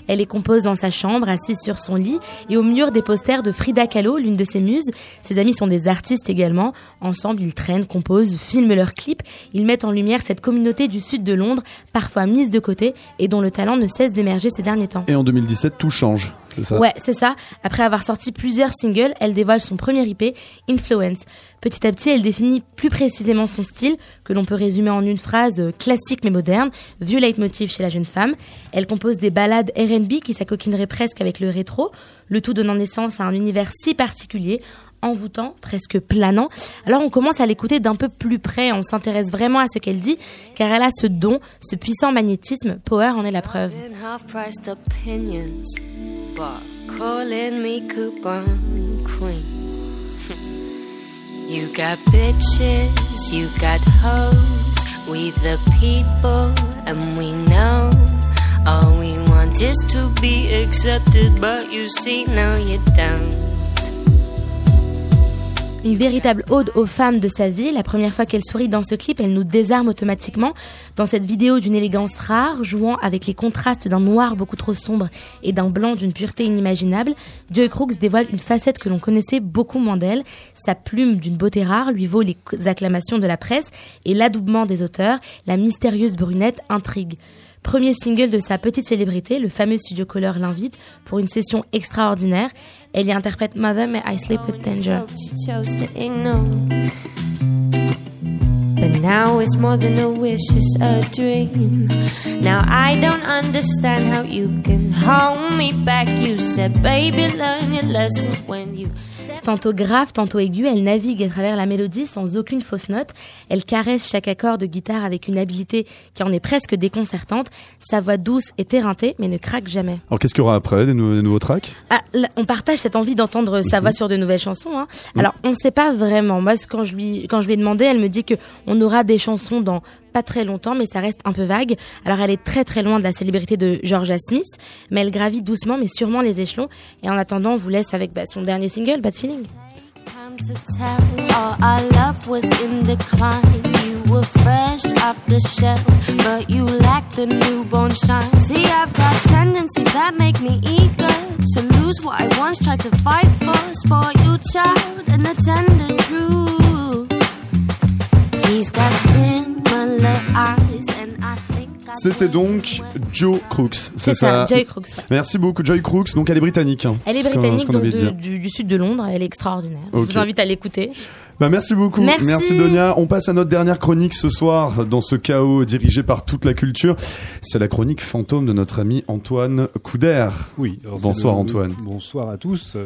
Elle les compose dans sa chambre, assise sur son lit, et au mur des posters de Frida Kahlo, l'une de ses muses. Ses amis sont des artistes également. Ensemble, ils traînent, composent, filment leurs clips. Ils mettent en lumière cette communauté du sud de Londres, parfois mise de côté, et dont le talent ne cesse d'émerger ces derniers temps. Et en 2017, tout change, c'est ça? Ouais, c'est ça. Après avoir sorti plusieurs singles, elle dévoile son premier IP, Influence. Petit à petit, elle définit plus précisément son style, que l'on peut résumer en une phrase euh, classique mais moderne, vieux leitmotiv chez la jeune femme. Elle compose des ballades R&B qui s'acoquineraient presque avec le rétro, le tout donnant naissance à un univers si particulier, envoûtant, presque planant. Alors on commence à l'écouter d'un peu plus près, on s'intéresse vraiment à ce qu'elle dit, car elle a ce don, ce puissant magnétisme, Power en est la preuve. You got bitches, you got hoes, we the people, and we know all we want is to be accepted, but you see, now you don't. Une véritable ode aux femmes de sa vie. La première fois qu'elle sourit dans ce clip, elle nous désarme automatiquement. Dans cette vidéo d'une élégance rare, jouant avec les contrastes d'un noir beaucoup trop sombre et d'un blanc d'une pureté inimaginable, Joy Crooks dévoile une facette que l'on connaissait beaucoup moins d'elle. Sa plume d'une beauté rare lui vaut les acclamations de la presse et l'adoubement des auteurs. La mystérieuse brunette intrigue. Premier single de sa petite célébrité, le fameux studio Color l'invite pour une session extraordinaire. Elle y interprète Mother May I Sleep with Danger. Ignore. But now it's more than a wish, it's a dream. Now I don't understand how you can hold me back. You said, baby, learn your lessons when you Tantôt grave, tantôt aiguë, elle navigue à travers la mélodie sans aucune fausse note. Elle caresse chaque accord de guitare avec une habileté qui en est presque déconcertante. Sa voix douce est éreintée, mais ne craque jamais. Alors qu'est-ce qu'il y aura après Des, nou- des nouveaux tracks? Ah, là, on partage cette envie d'entendre sa voix sur de nouvelles chansons. hein. Alors, on ne sait pas vraiment. Moi, quand je lui, quand je lui ai demandé, elle me dit que on aura des chansons dans pas très longtemps, mais ça reste un peu vague. Alors, elle est très très loin de la célébrité de Georgia Smith, mais elle gravit doucement, mais sûrement les échelons. Et en attendant, on vous laisse avec bah, son dernier single, Bad Feeling. C'était donc Joe Crooks. C'est ça, Joy Crooks. ouais. Merci beaucoup, Joy Crooks. Donc elle est britannique. hein. Elle est C'est ce qu'on- britannique, donc de- du, du sud de Londres. Elle est extraordinaire. Je Ok. vous invite à l'écouter. Bah merci beaucoup. Merci. Donia. On passe à notre dernière chronique ce soir dans ce chaos dirigé par toute la culture. C'est la chronique fantôme de notre ami Antoine Couder. Oui. Bonsoir le- Antoine. Bonsoir à tous.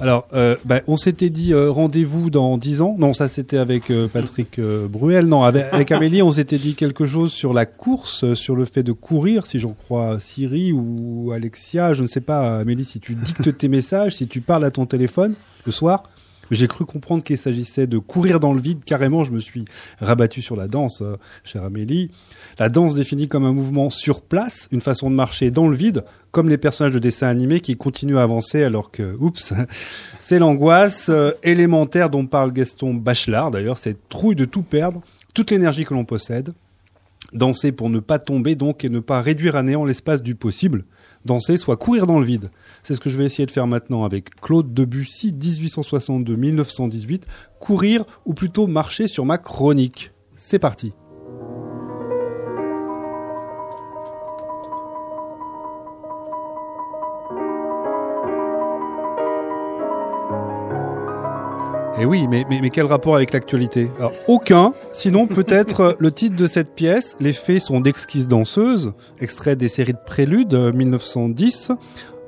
Alors, euh, bah, on s'était dit euh, rendez-vous dans 10 ans. Non, ça c'était avec euh, Patrick euh, Bruel. Non, avec, avec Amélie, on s'était dit quelque chose sur la course, sur le fait de courir, si j'en crois Siri ou Alexia. Je ne sais pas, Amélie, si tu dictes tes messages, si tu parles à ton téléphone le soir. J'ai cru comprendre qu'il s'agissait de courir dans le vide. Carrément, je me suis rabattu sur la danse, euh, chère Amélie. La danse définie comme un mouvement sur place, une façon de marcher dans le vide, comme les personnages de dessins animés qui continuent à avancer alors que, oups, c'est l'angoisse euh, élémentaire dont parle Gaston Bachelard. D'ailleurs, cette trouille de tout perdre, toute l'énergie que l'on possède. Danser pour ne pas tomber donc et ne pas réduire à néant l'espace du possible. Danser, soit courir dans le vide. C'est ce que je vais essayer de faire maintenant avec Claude Debussy, 1862-1918. Courir ou plutôt marcher sur ma chronique. C'est parti. Et oui, mais, quel rapport avec l'actualité? Aucun, sinon peut-être euh, le titre de cette pièce. Les faits sont d'exquises danseuses, extrait des séries de préludes euh, 1910.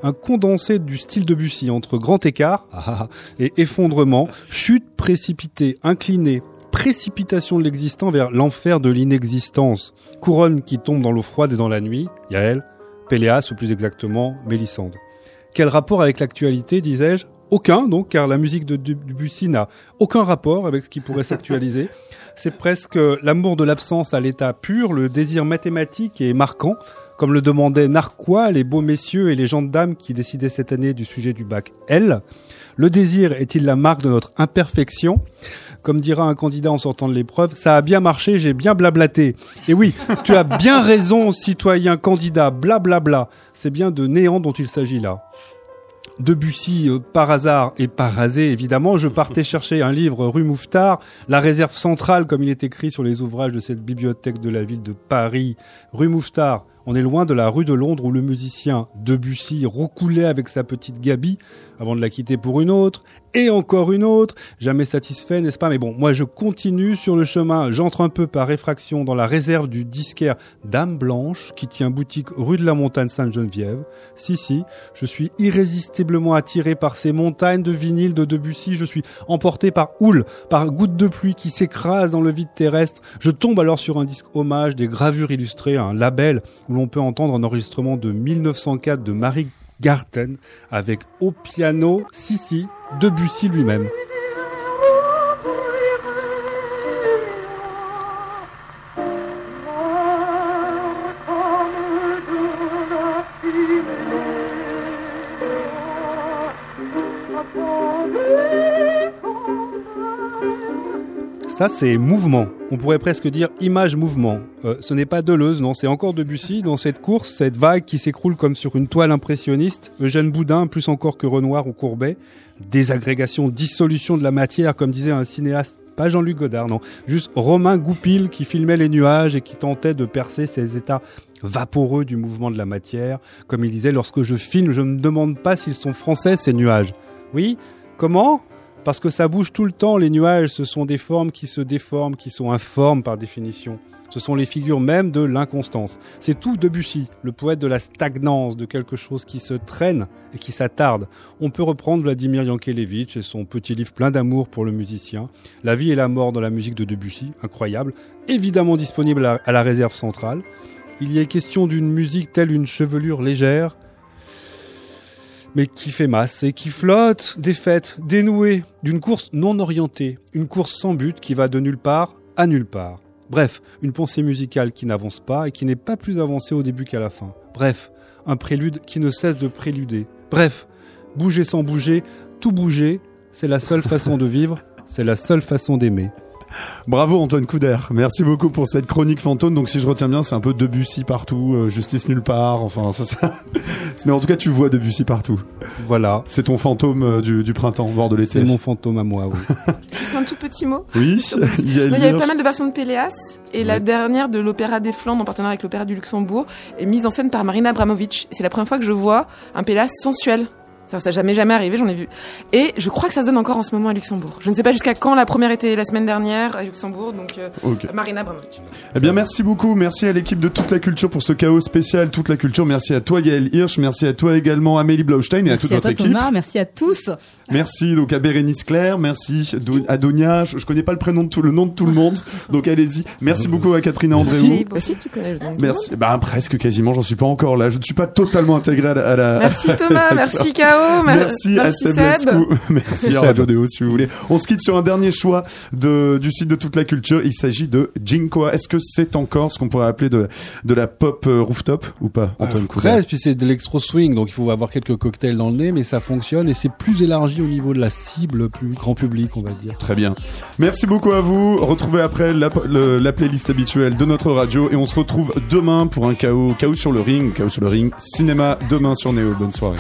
Un condensé du style de Bussy entre grand écart ah, et effondrement, chute précipitée, inclinée, précipitation de l'existant vers l'enfer de l'inexistence, couronne qui tombe dans l'eau froide et dans la nuit, Yael, Péléas ou plus exactement Mélissande. Quel rapport avec l'actualité, disais-je? Aucun, donc, car la musique de Debussy n'a aucun rapport avec ce qui pourrait s'actualiser. C'est presque l'amour de l'absence à l'état pur, le désir mathématique et marquant, comme le demandaient Narquois, les beaux messieurs et les dames qui décidaient cette année du sujet du bac L. Le désir est-il la marque de notre imperfection? Comme dira un candidat en sortant de l'épreuve, ça a bien marché, j'ai bien blablaté. Et oui, tu as bien raison, citoyen candidat, blablabla. C'est bien de néant dont il s'agit là. Debussy, euh, par hasard et par hasé, évidemment, je partais chercher un livre rue Mouffetard, la réserve centrale, comme il est écrit sur les ouvrages de cette bibliothèque de la ville de Paris. Rue Mouffetard, On est loin de la rue de Londres où le musicien Debussy roucoulait avec sa petite Gabi avant de la quitter pour une autre, et encore une autre, jamais satisfait, n'est-ce pas? Mais bon, moi je continue sur le chemin, j'entre un peu par réfraction dans la réserve du disquaire Dame Blanche, qui tient boutique rue de la Montagne Sainte-Geneviève. Si, si, je suis irrésistiblement attiré par ces montagnes de vinyle de Debussy, je suis emporté par houle, par gouttes de pluie qui s'écrasent dans le vide terrestre. Je tombe alors sur un disque hommage, des gravures illustrées, un label où l'on peut entendre un enregistrement de 1904 de Marie Garten avec au piano Sissi Debussy lui-même. Ça, c'est mouvement. On pourrait presque dire image-mouvement. Euh, ce n'est pas Deleuze, non, c'est encore Debussy. Dans cette course, cette vague qui s'écroule comme sur une toile impressionniste, Eugène Boudin, plus encore que Renoir ou Courbet, désagrégation, dissolution de la matière, comme disait un cinéaste, pas Jean-Luc Godard, non, juste Romain Goupil qui filmait les nuages et qui tentait de percer ces états vaporeux du mouvement de la matière. Comme il disait, lorsque je filme, je me demande pas s'ils sont français, ces nuages. Oui? Comment? Parce que ça bouge tout le temps, les nuages, ce sont des formes qui se déforment, qui sont informes par définition. Ce sont les figures même de l'inconstance. C'est tout Debussy, le poète de la stagnance, de quelque chose qui se traîne et qui s'attarde. On peut reprendre Vladimir Yankelevitch et son petit livre plein d'amour pour le musicien. La vie et la mort dans la musique de Debussy, incroyable, évidemment disponible à la réserve centrale. Il y est question d'une musique telle une chevelure légère, mais qui fait masse et qui flotte, défaite, dénouée, d'une course non orientée, une course sans but qui va de nulle part à nulle part. Bref, une pensée musicale qui n'avance pas et qui n'est pas plus avancée au début qu'à la fin. Bref, un prélude qui ne cesse de préluder. Bref, bouger sans bouger, tout bouger, c'est la seule façon de vivre, c'est la seule façon d'aimer. Bravo Antoine Couder, merci beaucoup pour cette chronique fantôme. Donc si je retiens bien, c'est un peu Debussy partout, euh, Justice nulle part. Enfin, ça, ça. Mais en tout cas, tu vois Debussy partout. Voilà. C'est ton fantôme euh, du, du printemps, voire de l'été. C'est mon fantôme à moi, oui. Juste un tout petit mot. Oui. il y, non, il y avait pas mal de versions de Péléas et la dernière de l'Opéra des Flandres en partenariat avec l'Opéra du Luxembourg est mise en scène par Marina Abramovic. C'est la première fois que je vois un Péléas sensuel. Ça, ça jamais jamais arrivé, j'en ai vu. Et je crois que ça se donne encore en ce moment à Luxembourg. Je ne sais pas jusqu'à quand la première était la semaine dernière à Luxembourg, donc euh. Marina Abramovic. Eh bien, merci beaucoup. Merci à l'équipe de toute la culture pour ce chaos spécial, toute la culture. Merci à toi, Gaël Hirsch. Merci à toi également, Amélie Blaustein et à toute Merci à notre toi équipe. Thomas, merci à tous. Merci donc à Bérénice Claire, merci, à Donia. Je, je connais pas le prénom de tout le nom de tout le monde, donc allez-y. Merci beaucoup à Catherine Andréou. Si, tu connais le nom du Merci. Bah presque quasiment. J'en suis pas encore là. Je ne suis pas totalement intégré à la. à la- Merci Thomas, merci K.O., mer- Merci à Seb. Lescou. Merci à. Radio Déo si vous voulez. On se quitte sur un dernier choix de, du site de toute la culture. Il s'agit de Jinkoa. Est-ce que c'est encore ce qu'on pourrait appeler de, de la pop euh, rooftop ou pas, Antoine Couder Presque, puis c'est de l'électro swing, donc il faut avoir quelques cocktails dans le nez, mais ça fonctionne et c'est plus élargi au niveau de la cible, plus grand public, on va dire. Très bien. Merci beaucoup à vous. Retrouvez après la, le- la playlist habituelle de notre radio et on se retrouve demain pour un chaos, chaos sur le ring, chaos sur le ring, cinéma demain sur Néo. Bonne soirée.